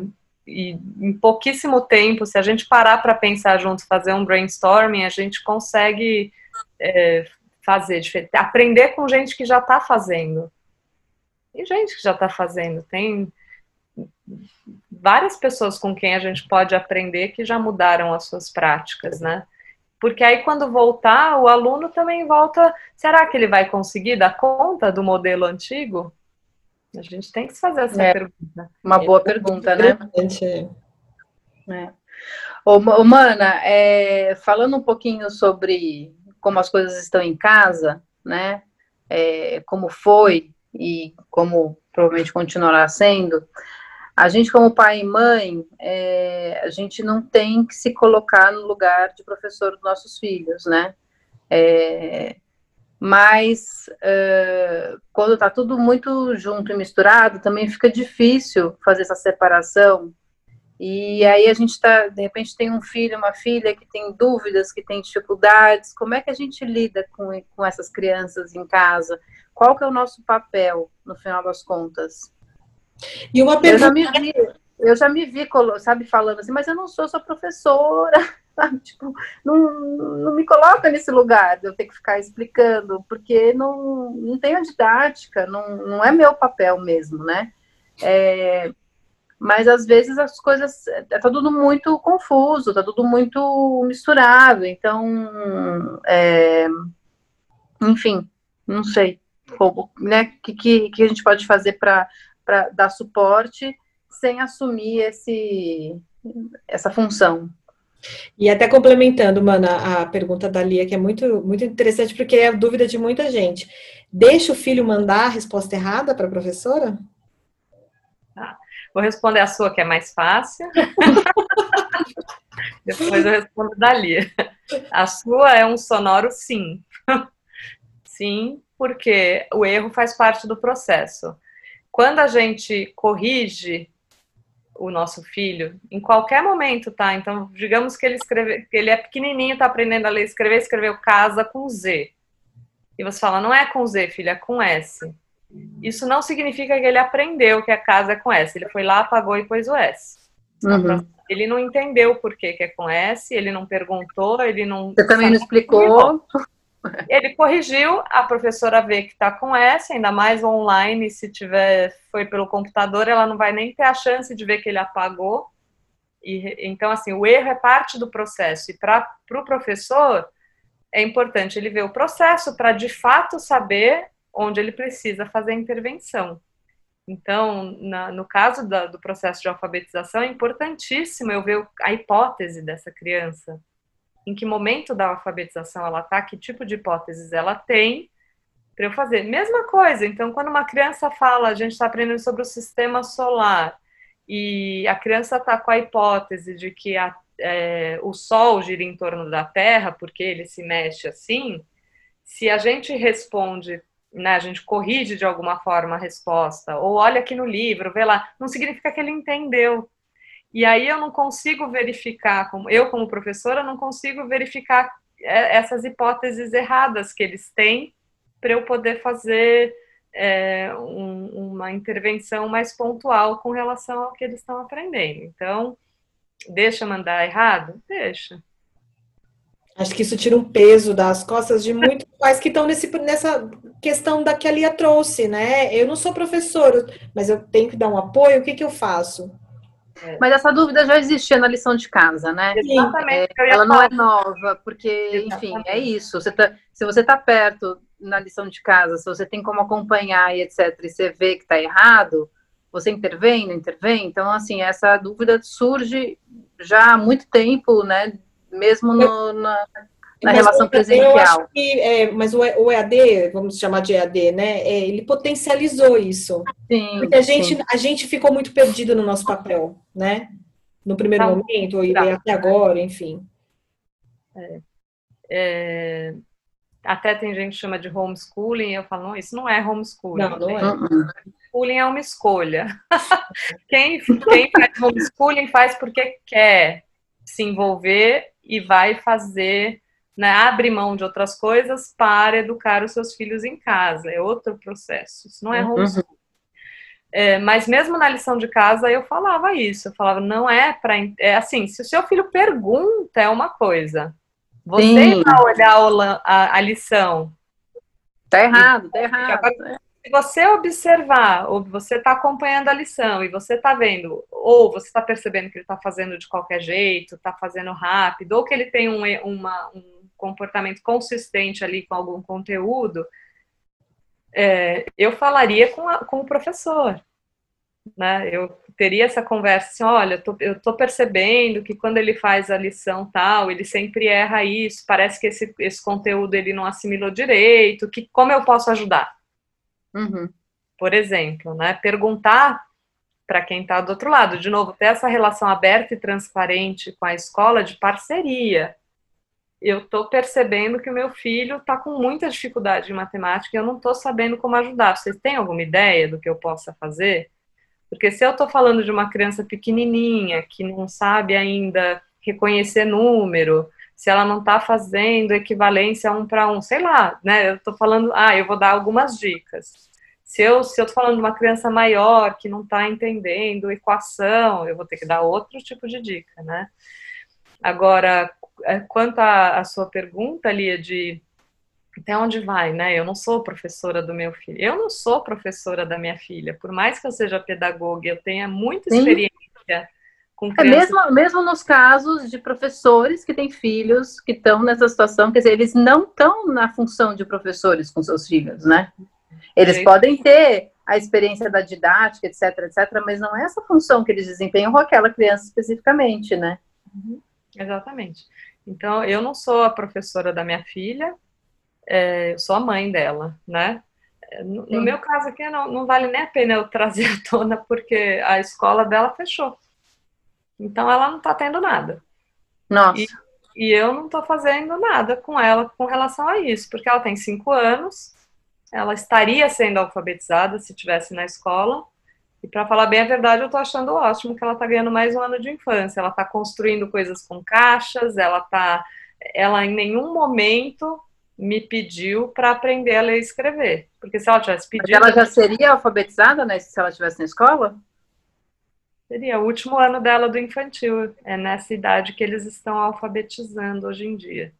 e em pouquíssimo tempo, se a gente parar para pensar junto, fazer um brainstorming, a gente consegue é, fazer, aprender com gente que já está fazendo. E gente que já está fazendo. Tem várias pessoas com quem a gente pode aprender que já mudaram as suas práticas, né? Porque aí, quando voltar, o aluno também volta. Será que ele vai conseguir dar conta do modelo antigo? A gente tem que se fazer essa é, pergunta. Uma boa é pergunta, né? É. Ô, Mana, é, falando um pouquinho sobre como as coisas estão em casa, né? É, como foi e como provavelmente continuará sendo, a gente, como pai e mãe, é, a gente não tem que se colocar no lugar de professor dos nossos filhos, né? É, mas uh, quando está tudo muito junto e misturado, também fica difícil fazer essa separação. E aí a gente está, de repente, tem um filho, uma filha que tem dúvidas, que tem dificuldades. Como é que a gente lida com, com essas crianças em casa? Qual que é o nosso papel, no final das contas? E uma pergunta... Eu já me vi, eu já me vi sabe, falando assim, mas eu não sou sua professora sabe? Tipo, não, não me coloca nesse lugar de eu ter que ficar explicando, porque não, não tenho didática, não, não é meu papel mesmo, né? É, mas às vezes as coisas é tá tudo muito confuso, tá tudo muito misturado, então é, enfim, não sei como, né? Que, que, que a gente pode fazer para dar suporte sem assumir esse essa função. E até complementando, Mana, a pergunta da Lia, que é muito, muito interessante, porque é a dúvida de muita gente. Deixa o filho mandar a resposta errada para a professora? Ah, vou responder a sua, que é mais fácil. Depois eu respondo da Lia. A sua é um sonoro sim. sim, porque o erro faz parte do processo. Quando a gente corrige o nosso filho, em qualquer momento, tá? Então, digamos que ele escreve, que ele é pequenininho, tá aprendendo a ler, escrever, escreveu casa com Z. E você fala, não é com Z, filho, é com S. Isso não significa que ele aprendeu que a casa é com S. Ele foi lá, apagou e pôs o S. Uhum. Ele não entendeu por que, que é com S, ele não perguntou, ele não. Você também não explicou. Ele corrigiu, a professora vê que está com S, ainda mais online, se tiver foi pelo computador, ela não vai nem ter a chance de ver que ele apagou. E, então, assim, o erro é parte do processo. E para o pro professor, é importante ele ver o processo para, de fato, saber onde ele precisa fazer a intervenção. Então, na, no caso da, do processo de alfabetização, é importantíssimo eu ver a hipótese dessa criança em que momento da alfabetização ela está, que tipo de hipóteses ela tem, para eu fazer. Mesma coisa, então, quando uma criança fala, a gente está aprendendo sobre o sistema solar, e a criança está com a hipótese de que a, é, o Sol gira em torno da Terra, porque ele se mexe assim, se a gente responde, né, a gente corrige de alguma forma a resposta, ou olha aqui no livro, vê lá, não significa que ele entendeu. E aí eu não consigo verificar, como eu como professora não consigo verificar é, essas hipóteses erradas que eles têm para eu poder fazer é, um, uma intervenção mais pontual com relação ao que eles estão aprendendo. Então, deixa mandar errado? Deixa. Acho que isso tira um peso das costas de muitos pais que estão nesse, nessa questão da que a Lia trouxe, né? Eu não sou professora, mas eu tenho que dar um apoio, o que, que eu faço? É. Mas essa dúvida já existia na lição de casa, né? Exatamente. É, ela não é nova, porque, enfim, é isso. Você tá, se você está perto na lição de casa, se você tem como acompanhar e etc., e você vê que está errado, você intervém, não intervém? Então, assim, essa dúvida surge já há muito tempo, né? Mesmo no, na, na relação presencial. Que, é, mas o EAD, vamos chamar de EAD, né? É, ele potencializou isso. Sim, Porque a gente, sim. a gente ficou muito perdido no nosso papel, né? No primeiro tá. momento, e até agora, enfim. É. É, até tem gente que chama de homeschooling, eu falo, não, isso não é homeschooling. Não, não é. Homeschooling é uma escolha. quem, quem faz homeschooling faz porque quer se envolver e vai fazer, né, abre mão de outras coisas para educar os seus filhos em casa. É outro processo. Isso não é homeschooling. Uhum. É, mas mesmo na lição de casa eu falava isso. Eu falava, não é para. É assim, se o seu filho pergunta, é uma coisa. Você Sim. vai olhar a, a, lição. Tá errado, tá errado. Se você observar, ou você está acompanhando a lição e você está vendo, ou você está percebendo que ele está fazendo de qualquer jeito, está fazendo rápido, ou que ele tem um, uma, um comportamento consistente ali com algum conteúdo, é, eu falaria com, a, com o professor. Né? Eu teria essa conversa assim, olha, eu tô percebendo que quando ele faz a lição tal, ele sempre erra isso, parece que esse, esse conteúdo ele não assimilou direito, que como eu posso ajudar? Uhum. Por exemplo, né? Perguntar para quem está do outro lado, de novo, ter essa relação aberta e transparente com a escola de parceria. Eu estou percebendo que o meu filho está com muita dificuldade em matemática e eu não estou sabendo como ajudar. Vocês têm alguma ideia do que eu possa fazer? Porque se eu estou falando de uma criança pequenininha que não sabe ainda reconhecer número, se ela não está fazendo equivalência um para um, sei lá, né? Eu estou falando, ah, eu vou dar algumas dicas. Se eu se eu estou falando de uma criança maior que não está entendendo equação, eu vou ter que dar outro tipo de dica, né? Agora, é, quanto à sua pergunta, Lia, de até onde vai, né? Eu não sou professora do meu filho. Eu não sou professora da minha filha. Por mais que eu seja pedagoga, eu tenha muita Sim. experiência com é. É mesmo, mesmo nos casos de professores que têm filhos que estão nessa situação, quer dizer, eles não estão na função de professores com seus filhos, né? Eles Gente. podem ter a experiência da didática, etc, etc, mas não é essa função que eles desempenham com aquela criança especificamente, né? Uhum. Exatamente. Então, eu não sou a professora da minha filha, é, eu sou a mãe dela, né? No, no meu caso aqui, não, não, vale nem a pena eu trazer à tona, porque a escola dela fechou. Então, ela não está tendo nada. Nossa. E, e eu não estou fazendo nada com ela com relação a isso, porque ela tem cinco anos, ela estaria sendo alfabetizada se tivesse na escola, e para falar bem a verdade, eu estou achando ótimo que ela está ganhando mais um ano de infância. Ela está construindo coisas com caixas, ela está. Ela em nenhum momento me pediu para aprender a ler e escrever. Porque se ela tivesse pedido. Mas ela já seria alfabetizada né, se ela estivesse na escola? Seria o último ano dela do infantil. É nessa idade que eles estão alfabetizando hoje em dia.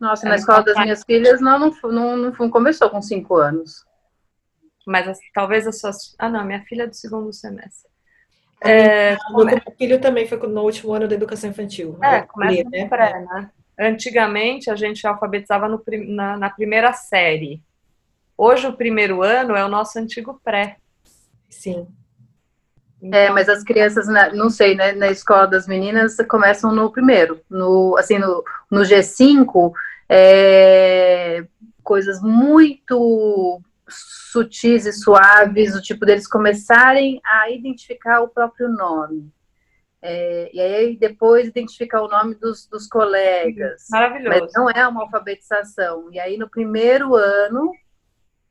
Nossa, na escola das minhas filhas não, não, não, não começou com cinco anos. Mas talvez as suas. Ah, não, minha filha é do segundo semestre. É, o meu filho também foi no último ano da educação infantil. É, começa né? pré, né? Antigamente a gente alfabetizava no, na, na, primeira série. Hoje o primeiro ano é o nosso antigo pré. Sim. Então, é, mas as crianças, não sei, né, na escola das meninas começam no primeiro, no, assim, no, no G5, é, coisas muito sutis e suaves, o tipo deles começarem a identificar o próprio nome. É, e aí depois identificar o nome dos, dos colegas. Maravilhoso. Mas não é uma alfabetização. E aí no primeiro ano,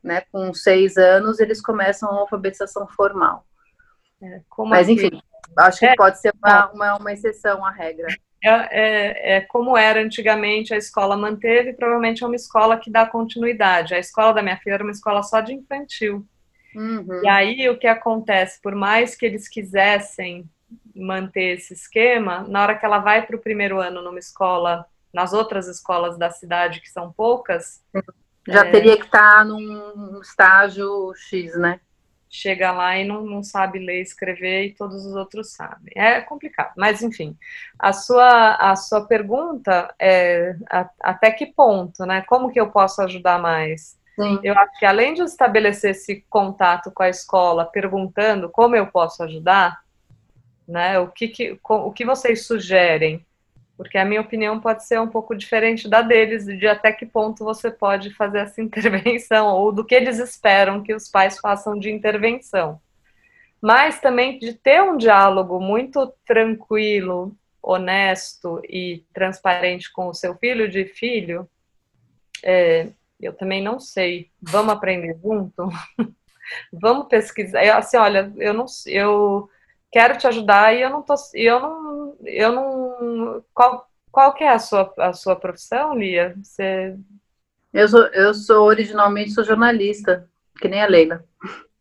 né, com seis anos, eles começam a alfabetização formal. É, Mas enfim, aqui? acho que é, pode ser uma, uma, uma exceção à regra. É, é, é, como era antigamente, a escola manteve, provavelmente é uma escola que dá continuidade. A escola da minha filha era uma escola só de infantil. Uhum. E aí o que acontece, por mais que eles quisessem manter esse esquema, na hora que ela vai para o primeiro ano numa escola, nas outras escolas da cidade, que são poucas. Já é, teria que estar tá num estágio X, né? Chega lá e não, não sabe ler e escrever e todos os outros sabem. É complicado, mas enfim. A sua, a sua pergunta é a, até que ponto, né? Como que eu posso ajudar mais? Sim. Eu acho que além de estabelecer esse contato com a escola, perguntando como eu posso ajudar, né? O que, que, o que vocês sugerem? Porque a minha opinião pode ser um pouco diferente da deles, de até que ponto você pode fazer essa intervenção, ou do que eles esperam que os pais façam de intervenção. Mas também de ter um diálogo muito tranquilo, honesto e transparente com o seu filho de filho, é, eu também não sei. Vamos aprender junto? Vamos pesquisar. Eu, assim, olha, eu não, eu quero te ajudar e eu não tô, eu não, eu não, qual, qual que é a sua, a sua profissão, Lia? Você... Eu sou, eu sou originalmente sou jornalista, que nem a Leila.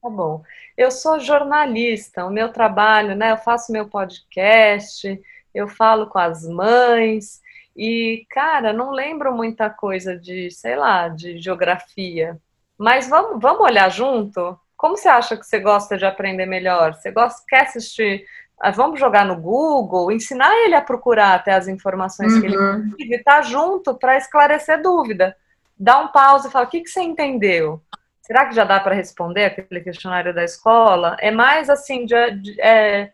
Tá bom. Eu sou jornalista, o meu trabalho, né? Eu faço meu podcast, eu falo com as mães e, cara, não lembro muita coisa de, sei lá, de geografia. Mas vamos, vamos olhar junto? Como você acha que você gosta de aprender melhor? Você gosta, quer assistir? Ah, vamos jogar no Google, ensinar ele a procurar até as informações uhum. que ele uhum. precisa e estar tá junto para esclarecer dúvida. Dá um pause e fala: o que, que você entendeu? Será que já dá para responder aquele questionário da escola? É mais assim, de, de, é,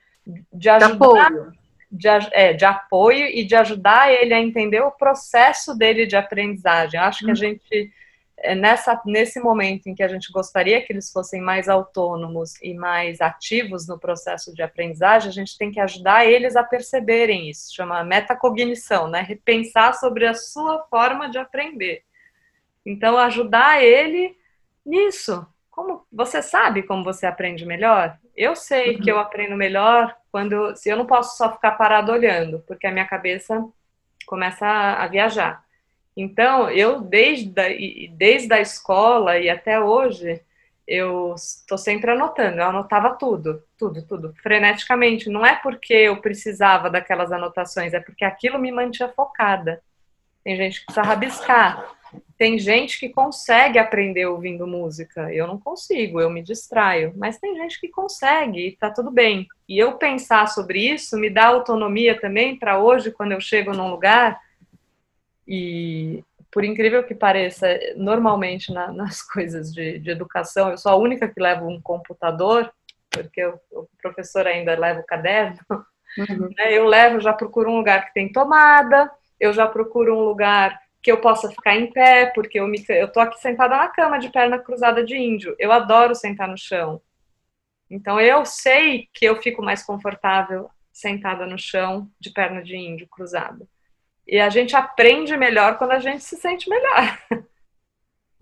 de ajudar. De, é, de apoio e de ajudar ele a entender o processo dele de aprendizagem. Eu acho que a uhum. gente nessa, nesse momento em que a gente gostaria que eles fossem mais autônomos e mais ativos no processo de aprendizagem, a gente tem que ajudar eles a perceberem isso, chama metacognição, né? Repensar sobre a sua forma de aprender. Então, ajudar ele nisso. Como você sabe como você aprende melhor? Eu sei uhum. que eu aprendo melhor quando se eu não posso só ficar parado olhando, porque a minha cabeça começa a, a viajar. Então, eu desde a, desde a escola e até hoje, eu estou sempre anotando, eu anotava tudo, tudo, tudo, freneticamente. Não é porque eu precisava daquelas anotações, é porque aquilo me mantinha focada. Tem gente que precisa rabiscar, tem gente que consegue aprender ouvindo música. Eu não consigo, eu me distraio. Mas tem gente que consegue e tá tudo bem. E eu pensar sobre isso me dá autonomia também para hoje, quando eu chego num lugar e, por incrível que pareça, normalmente na, nas coisas de, de, educação, eu sou a única que leva um computador, porque o, o professor ainda leva o caderno. Uhum. Né? Eu levo, já procuro um lugar que tem tomada, eu já procuro um lugar que eu possa ficar em pé, porque eu, me, eu tô aqui sentada na cama de perna cruzada de índio. Eu adoro sentar no chão. Então eu sei que eu fico mais confortável sentada no chão de perna de índio cruzada. E a gente aprende melhor quando a gente se sente melhor.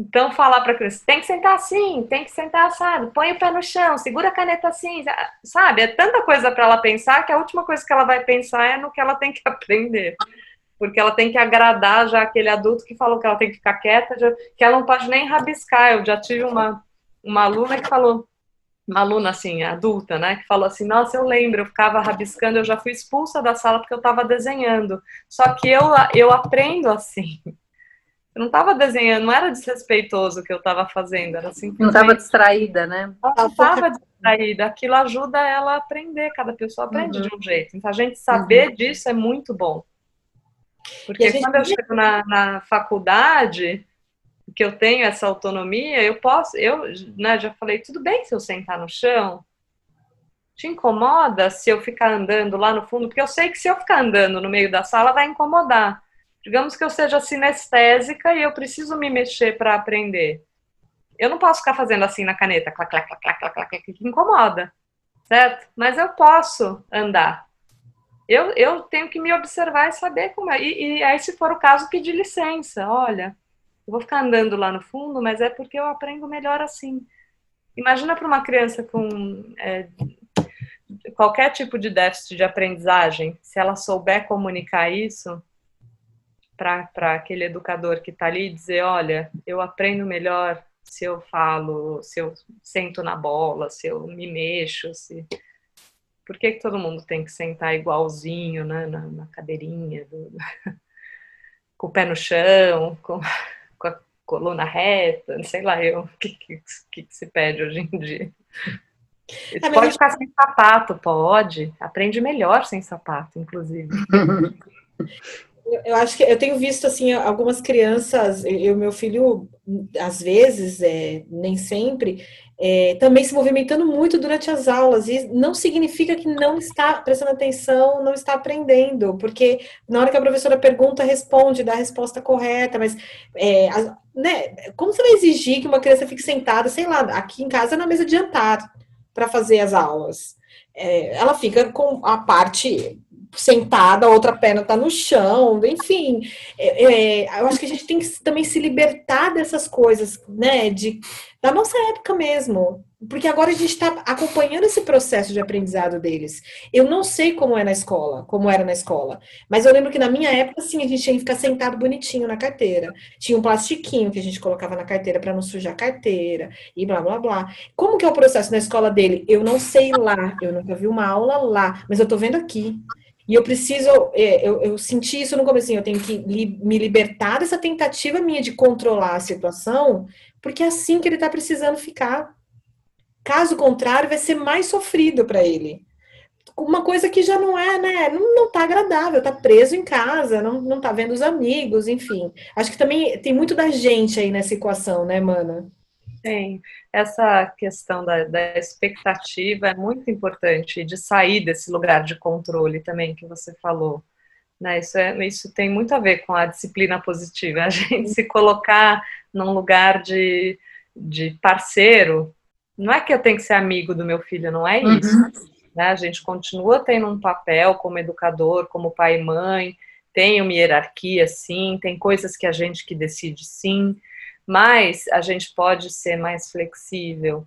Então, falar para a criança, tem que sentar assim, tem que sentar assado, põe o pé no chão, segura a caneta assim, sabe? É tanta coisa para ela pensar que a última coisa que ela vai pensar é no que ela tem que aprender. Porque ela tem que agradar já aquele adulto que falou que ela tem que ficar quieta, que ela não pode nem rabiscar. Eu já tive uma, uma aluna que falou, uma aluna assim, adulta, né, que falou assim: Nossa, eu lembro, eu ficava rabiscando, eu já fui expulsa da sala porque eu estava desenhando. Só que eu, eu aprendo assim. Eu não estava desenhando, não era desrespeitoso o que eu estava fazendo, era simplesmente. Não estava distraída, né? Não estava distraída. Aquilo ajuda ela a aprender, cada pessoa aprende uhum. de um jeito. Então, a gente saber uhum. disso é muito bom. Porque quando eu chego na, na faculdade, que eu tenho essa autonomia, eu posso, eu né, já falei, tudo bem se eu sentar no chão? Te incomoda se eu ficar andando lá no fundo? Porque eu sei que se eu ficar andando no meio da sala vai incomodar. Digamos que eu seja sinestésica e eu preciso me mexer para aprender. Eu não posso ficar fazendo assim na caneta, clac, clac, clac, clac, clac, clac, que incomoda, certo? Mas eu posso andar. Eu, eu tenho que me observar e saber como é. E, e aí, se for o caso, pedir licença. Olha, eu vou ficar andando lá no fundo, mas é porque eu aprendo melhor assim. Imagina para uma criança com é, qualquer tipo de déficit de aprendizagem, se ela souber comunicar isso para aquele educador que está ali e dizer, olha, eu aprendo melhor se eu falo, se eu sento na bola, se eu me mexo, se... Por que, que todo mundo tem que sentar igualzinho né, na, na cadeirinha, do... com o pé no chão, com, coluna reta, sei lá eu, o que, que, que, se pede hoje em dia? É, pode ficar sem sapato, pode. Aprende melhor sem sapato, inclusive. Eu acho que eu tenho visto assim algumas crianças, eu meu filho às vezes, é, nem sempre, é, também se movimentando muito durante as aulas e não significa que não está prestando atenção, não está aprendendo, porque na hora que a professora pergunta, responde, dá a resposta correta, mas é, a, né, como você vai exigir que uma criança fique sentada, sei lá, aqui em casa na mesa de jantar para fazer as aulas? É, ela fica com a parte sentada, a outra perna está no chão, enfim. É, é, eu acho que a gente tem que também se libertar dessas coisas, né? De, da nossa época mesmo. Porque agora a gente está acompanhando esse processo de aprendizado deles. Eu não sei como é na escola, como era na escola. Mas eu lembro que na minha época, sim, a gente tinha que ficar sentado bonitinho na carteira. Tinha um plastiquinho que a gente colocava na carteira para não sujar a carteira e blá blá blá. Como que é o processo na escola dele? Eu não sei lá, eu nunca vi uma aula lá, mas eu estou vendo aqui. E eu preciso, é, eu, eu senti isso no começo, eu tenho que li, me libertar dessa tentativa minha de controlar a situação, porque é assim que ele está precisando ficar. Caso contrário, vai ser mais sofrido para ele. Uma coisa que já não é, né? Não, não tá agradável, tá preso em casa, não, não tá vendo os amigos, enfim. Acho que também tem muito da gente aí nessa equação, né, Mana? Tem. Essa questão da, da, expectativa é muito importante, de sair desse lugar de controle também que você falou. Né? Isso, é, isso tem muito a ver com a disciplina positiva, a gente se colocar num lugar de, de parceiro. Não é que eu tenho que ser amigo do meu filho, não é isso. Uhum. Né? A gente continua tendo um papel como educador, como pai e mãe, tem uma hierarquia, sim, tem coisas que a gente que decide, sim, mas a gente pode ser mais flexível,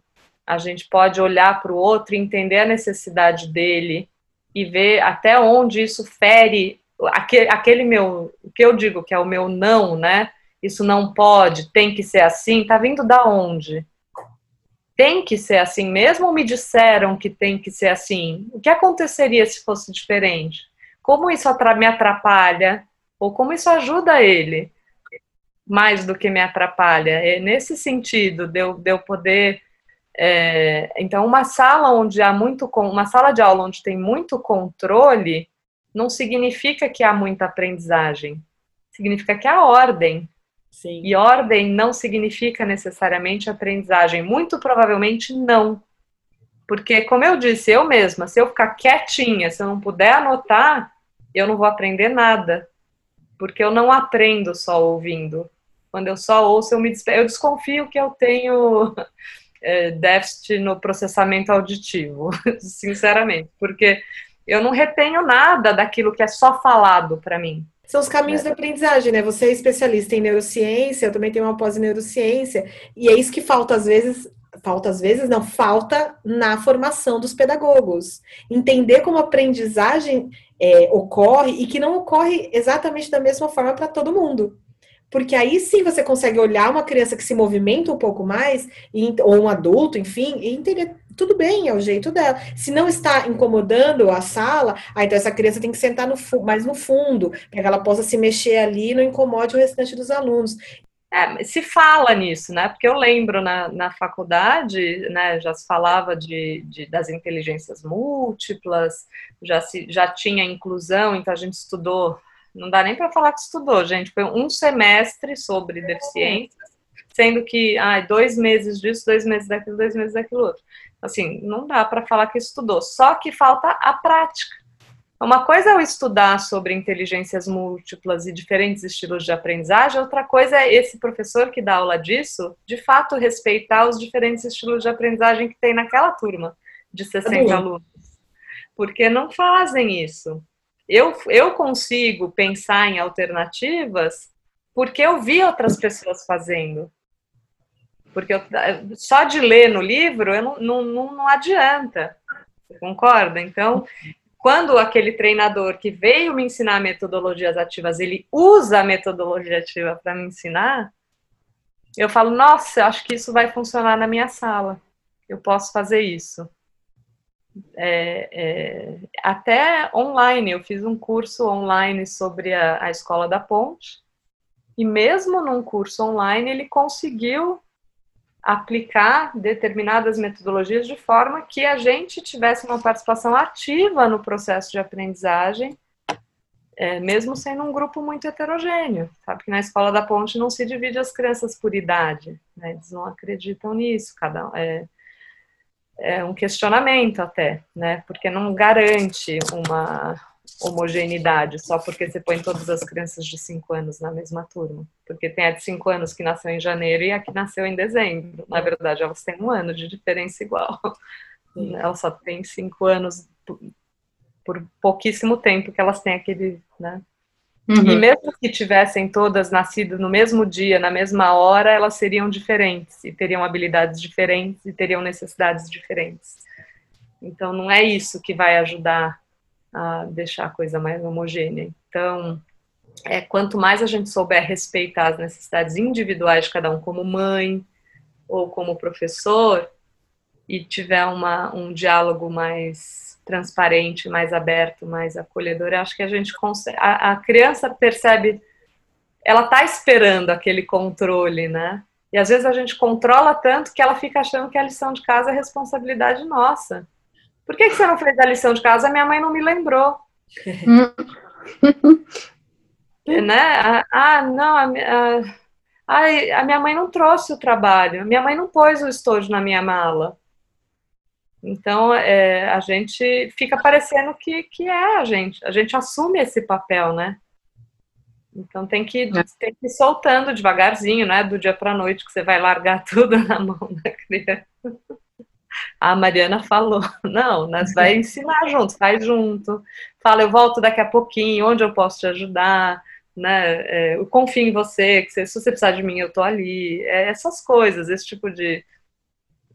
a gente pode olhar para o outro entender a necessidade dele e ver até onde isso fere aquele, aquele meu, o que eu digo que é o meu não, né? Isso não pode, tem que ser assim, tá vindo da onde? Tem que ser assim mesmo ou me disseram que tem que ser assim? O que aconteceria se fosse diferente? Como isso me atrapalha? Ou como isso ajuda ele? Mais do que me atrapalha. É nesse sentido de eu, de eu poder. É, então, uma sala onde há muito. Uma sala de aula onde tem muito controle não significa que há muita aprendizagem. Significa que há ordem. Sim. E ordem não significa necessariamente aprendizagem. Muito provavelmente não. Porque, como eu disse, eu mesma, se eu ficar quietinha, se eu não puder anotar, eu não vou aprender nada. Porque eu não aprendo só ouvindo. Quando eu só ouço, eu me eu desconfio que eu tenho é, déficit no processamento auditivo, sinceramente, porque eu não retenho nada daquilo que é só falado para mim. São os caminhos é. da aprendizagem, né? Você é especialista em neurociência, eu também tenho uma pós em neurociência, e é isso que falta às vezes falta às vezes, não, falta na formação dos pedagogos. Entender como a aprendizagem é, ocorre e que não ocorre exatamente da mesma forma para todo mundo porque aí sim você consegue olhar uma criança que se movimenta um pouco mais, ou um adulto, enfim, e entender, tudo bem, é o jeito dela. Se não está incomodando a sala, aí então essa criança tem que sentar no, mais no fundo, para que ela possa se mexer ali e não incomode o restante dos alunos. É, se fala nisso, né? Porque eu lembro na, na faculdade, né, já se falava de, de, das inteligências múltiplas, já, se, já tinha inclusão, então a gente estudou não dá nem para falar que estudou, gente. Foi um semestre sobre deficiências, sendo que ah, dois meses disso, dois meses daquilo, dois meses daquilo outro. Assim, não dá para falar que estudou. Só que falta a prática. Uma coisa é eu estudar sobre inteligências múltiplas e diferentes estilos de aprendizagem, outra coisa é esse professor que dá aula disso, de fato, respeitar os diferentes estilos de aprendizagem que tem naquela turma de 60 alunos. Porque não fazem isso. Eu, eu consigo pensar em alternativas porque eu vi outras pessoas fazendo. Porque eu, só de ler no livro não, não, não adianta. Você concorda? Então, quando aquele treinador que veio me ensinar metodologias ativas, ele usa a metodologia ativa para me ensinar, eu falo, nossa, acho que isso vai funcionar na minha sala. Eu posso fazer isso. É, é, até online, eu fiz um curso online sobre a, a Escola da Ponte, e mesmo num curso online, ele conseguiu aplicar determinadas metodologias de forma que a gente tivesse uma participação ativa no processo de aprendizagem, é, mesmo sendo um grupo muito heterogêneo. Sabe que na escola da ponte não se divide as crianças por idade, né? eles não acreditam nisso, cada é, é um questionamento até, né? Porque não garante uma homogeneidade só porque você põe todas as crianças de 5 anos na mesma turma. Porque tem a de 5 anos que nasceu em janeiro e a que nasceu em dezembro. Na verdade, elas têm um ano de diferença igual. Elas só têm 5 anos por, pouquíssimo tempo que elas têm aquele, né? Uhum. E mesmo que tivessem todas nascido no mesmo dia, na mesma hora, elas seriam diferentes e teriam habilidades diferentes e teriam necessidades diferentes. Então, não é isso que vai ajudar a deixar a coisa mais homogênea. Então, é, quanto mais a gente souber respeitar as necessidades individuais de cada um, como mãe ou como professor, e tiver uma, um diálogo mais transparente, mais aberto, mais acolhedor, acho que a gente consegue. A, a criança percebe, ela está esperando aquele controle, né? E às vezes a gente controla tanto que ela fica achando que a lição de casa é responsabilidade nossa. Por que, que você não fez a lição de casa? Minha mãe não me lembrou. né? Ah, não, a, a, a minha mãe não trouxe o trabalho, minha mãe não pôs o estojo na minha mala. Então, é, a gente fica parecendo que, que é a gente, a gente assume esse papel, né? Então tem que, é. tem que ir soltando devagarzinho, né? Do dia para a noite que você vai largar tudo na mão da criança a Mariana falou, não, nós vai ensinar junto, faz junto, fala, eu volto daqui a pouquinho, onde eu posso te ajudar, né, é, eu confio em você, que se você precisar de mim, eu tô ali, é essas coisas, esse tipo de,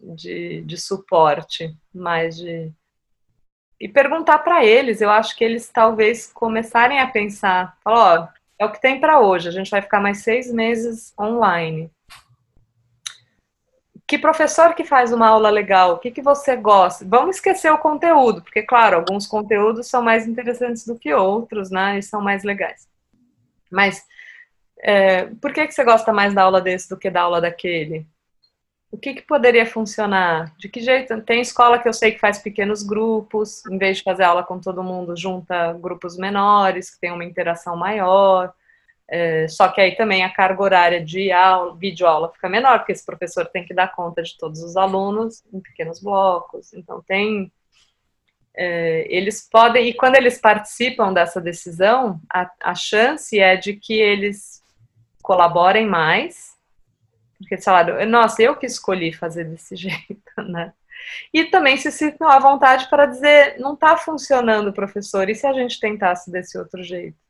de, de suporte, mais de... E perguntar para eles, eu acho que eles talvez começarem a pensar, falar, ó, é o que tem para hoje, a gente vai ficar mais seis meses online, que professor que faz uma aula legal? O que, que você gosta? Vamos esquecer o conteúdo, porque, claro, alguns conteúdos são mais interessantes do que outros, né? E são mais legais. Mas é, por que, que você gosta mais da aula desse do que da aula daquele? O que, que poderia funcionar? De que jeito? Tem escola que eu sei que faz pequenos grupos, em vez de fazer aula com todo mundo, junta grupos menores, que tem uma interação maior. É, só que aí também a carga horária de aula, videoaula fica menor, porque esse professor tem que dar conta de todos os alunos em pequenos blocos. Então tem. É, eles podem, e quando eles participam dessa decisão, a, a chance é de que eles colaborem mais, porque, sei lá, nossa, eu que escolhi fazer desse jeito, né? E também se sintam à vontade para dizer, não está funcionando, professor, e se a gente tentasse desse outro jeito?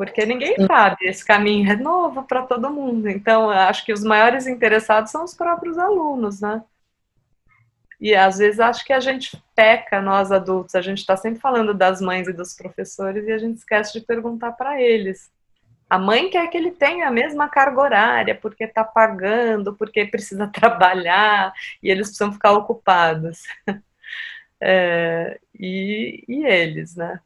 Porque ninguém sabe, esse caminho é novo para todo mundo. Então, acho que os maiores interessados são os próprios alunos, né? E às vezes acho que a gente peca, nós adultos, a gente está sempre falando das mães e dos professores e a gente esquece de perguntar para eles. A mãe quer que ele tenha a mesma carga horária, porque está pagando, porque precisa trabalhar e eles precisam ficar ocupados. É, e, e eles, né?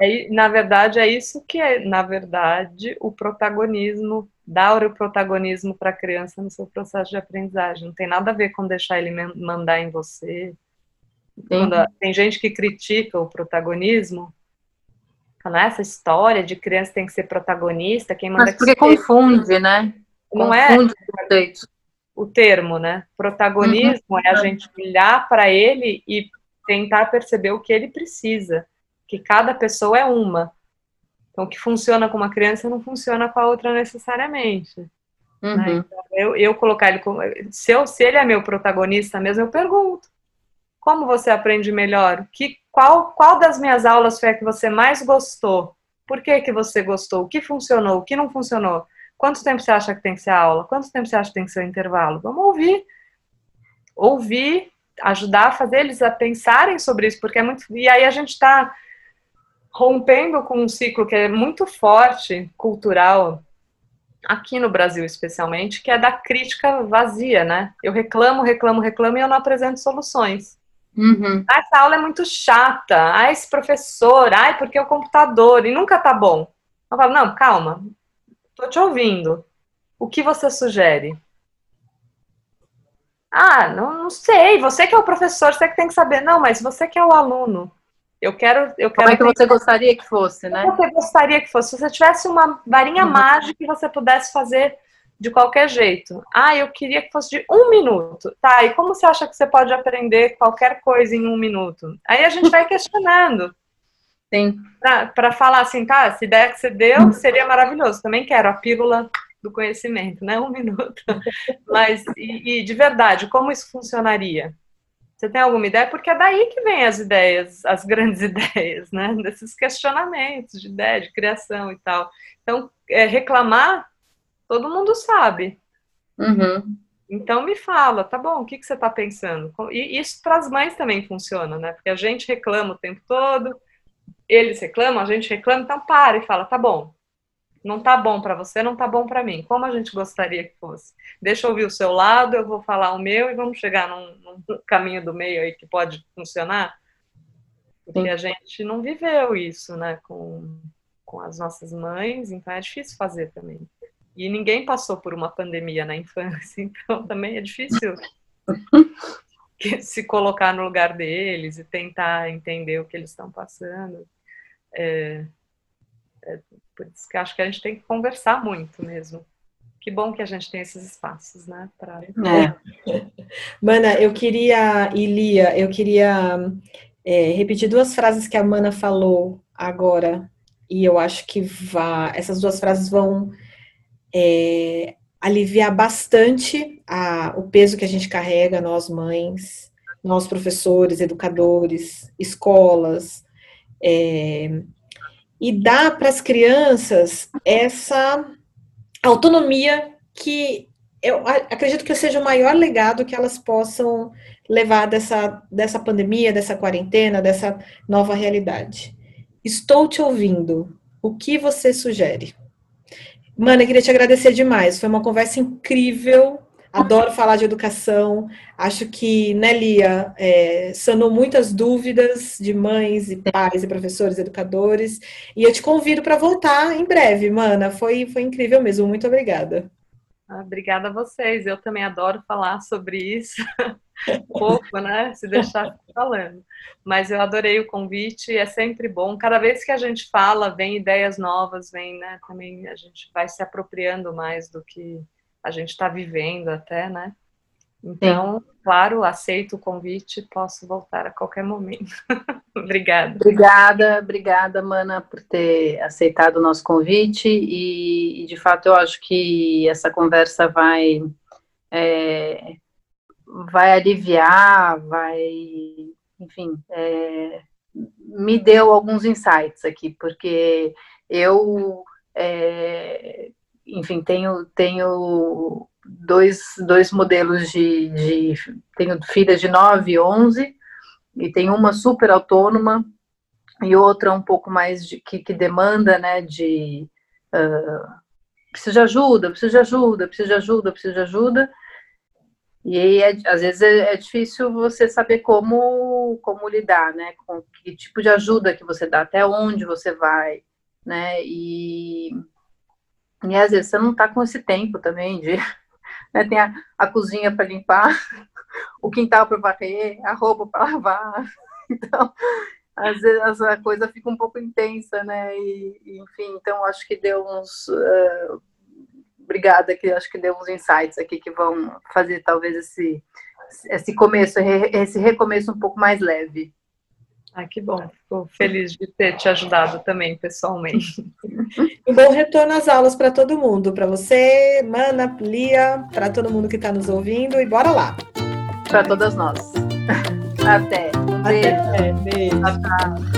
É, na verdade, é isso que é, na verdade, o protagonismo, dar o protagonismo para a criança no seu processo de aprendizagem. Não tem nada a ver com deixar ele mandar em você. Tem gente que critica o protagonismo, falando, ah, essa história de criança tem que ser protagonista, quem manda Mas porque confunde, né? Não é confunde é o termo, né? Protagonismo uhum. é a gente olhar para ele e tentar perceber o que ele precisa, que cada pessoa é uma. Então, o que funciona com uma criança não funciona com a outra necessariamente. Né? Uhum. Né? Então, eu, eu colocar ele como. Se, eu, se ele é meu protagonista mesmo, eu pergunto: como você aprende melhor? Que, qual, qual das minhas aulas foi a que você mais gostou? Por que, que você gostou? O que funcionou? O que não funcionou? Quanto tempo você acha que tem que ser a aula? Quanto tempo você acha que tem que ser o intervalo? Vamos ouvir. Ouvir, ajudar a fazer eles a pensarem sobre isso, porque é muito. E aí a gente está rompendo com um ciclo que é muito forte, cultural, aqui no Brasil especialmente, que é da crítica vazia, né? Eu reclamo, reclamo, reclamo e eu não apresento soluções. Uhum. Ah, essa aula é muito chata. Ah, esse professor. Ai, porque é o computador. E nunca tá bom. Eu falo, não, calma. Tô te ouvindo. O que você sugere? Ah, não, não sei. Você que é o professor, você que tem que saber. Não, mas você que é o aluno. Eu quero, eu quero. Como é que você gostaria que fosse, né? Como você gostaria que fosse? Se você tivesse uma varinha uhum. mágica que você pudesse fazer de qualquer jeito. Ah, eu queria que fosse de um minuto. Tá, e como você acha que você pode aprender qualquer coisa em um minuto? Aí a gente vai questionando. Sim. Para falar assim, tá, essa ideia que você deu seria maravilhoso. Também quero a pílula do conhecimento, né? Um minuto. Mas, e, e de verdade, como isso funcionaria? Você tem alguma ideia? Porque é daí que vem as ideias, as grandes ideias, né? Desses questionamentos de ideia, de criação e tal. Então, é, reclamar todo mundo sabe. Uhum. Então me fala, tá bom, o que, que você está pensando? E isso para as mães também funciona, né? Porque a gente reclama o tempo todo, eles reclamam, a gente reclama, então para e fala, tá bom. Não tá bom para você, não tá bom para mim. Como a gente gostaria que fosse? Deixa eu ouvir o seu lado, eu vou falar o meu e vamos chegar num, num caminho do meio aí que pode funcionar. Porque Sim. a gente não viveu isso, né, com, com as nossas mães, então é difícil fazer também. E ninguém passou por uma pandemia na infância, então também é difícil se colocar no lugar deles e tentar entender o que eles estão passando. É, é, por isso que acho que a gente tem que conversar muito mesmo. Que bom que a gente tem esses espaços, né? Pra... É. Mana, eu queria, Ilia, eu queria é, repetir duas frases que a Mana falou agora, e eu acho que vá, essas duas frases vão é, aliviar bastante a, o peso que a gente carrega, nós mães, nós professores, educadores, escolas, é, e dar para as crianças essa autonomia que eu acredito que seja o maior legado que elas possam levar dessa, dessa pandemia, dessa quarentena, dessa nova realidade. Estou te ouvindo. O que você sugere? Mana, queria te agradecer demais. Foi uma conversa incrível. Adoro falar de educação. Acho que, né, Lia, é, sanou muitas dúvidas de mães e pais e professores, educadores. E eu te convido para voltar em breve, Mana. Foi, foi incrível mesmo. Muito obrigada. Ah, obrigada a vocês. Eu também adoro falar sobre isso. pouco, né? Se deixar falando. Mas eu adorei o convite, é sempre bom. Cada vez que a gente fala, vem ideias novas, vem, né? Também a gente vai se apropriando mais do que a gente está vivendo até, né? Então, Sim. claro, aceito o convite, posso voltar a qualquer momento. obrigada. Obrigada, obrigada, Mana, por ter aceitado o nosso convite. E, de fato, eu acho que essa conversa vai é, vai aliviar, vai, enfim, é, me deu alguns insights aqui, porque eu, é, enfim, tenho, tenho dois, dois modelos de, de, tenho filhas de 9 e 11, e tenho uma super autônoma, e outra um pouco mais de, que, que demanda, né, de uh, preciso de ajuda, preciso de ajuda, preciso de ajuda, preciso de ajuda, e aí, é, às vezes, é, é, difícil você saber como, como lidar, né? Com que tipo de ajuda que você dá, até onde você vai, né? E, e às vezes você não tá com esse tempo também de... Né? Tem a, a cozinha para limpar, o quintal para varrer, a roupa para lavar. Então, às vezes a coisa fica um pouco intensa, né? E, enfim, então acho que deu uns... Uh, obrigada, que acho que deu uns insights aqui que vão fazer talvez esse, esse começo, esse recomeço um pouco mais leve. Ah, que bom. Fico feliz de ter te ajudado também pessoalmente. Um bom retorno às aulas para todo mundo, para você, Mana, Lia, para todo mundo que está nos ouvindo e bora lá. Para todas nós. Até. Um beijo. Até. Beijo. Tchau,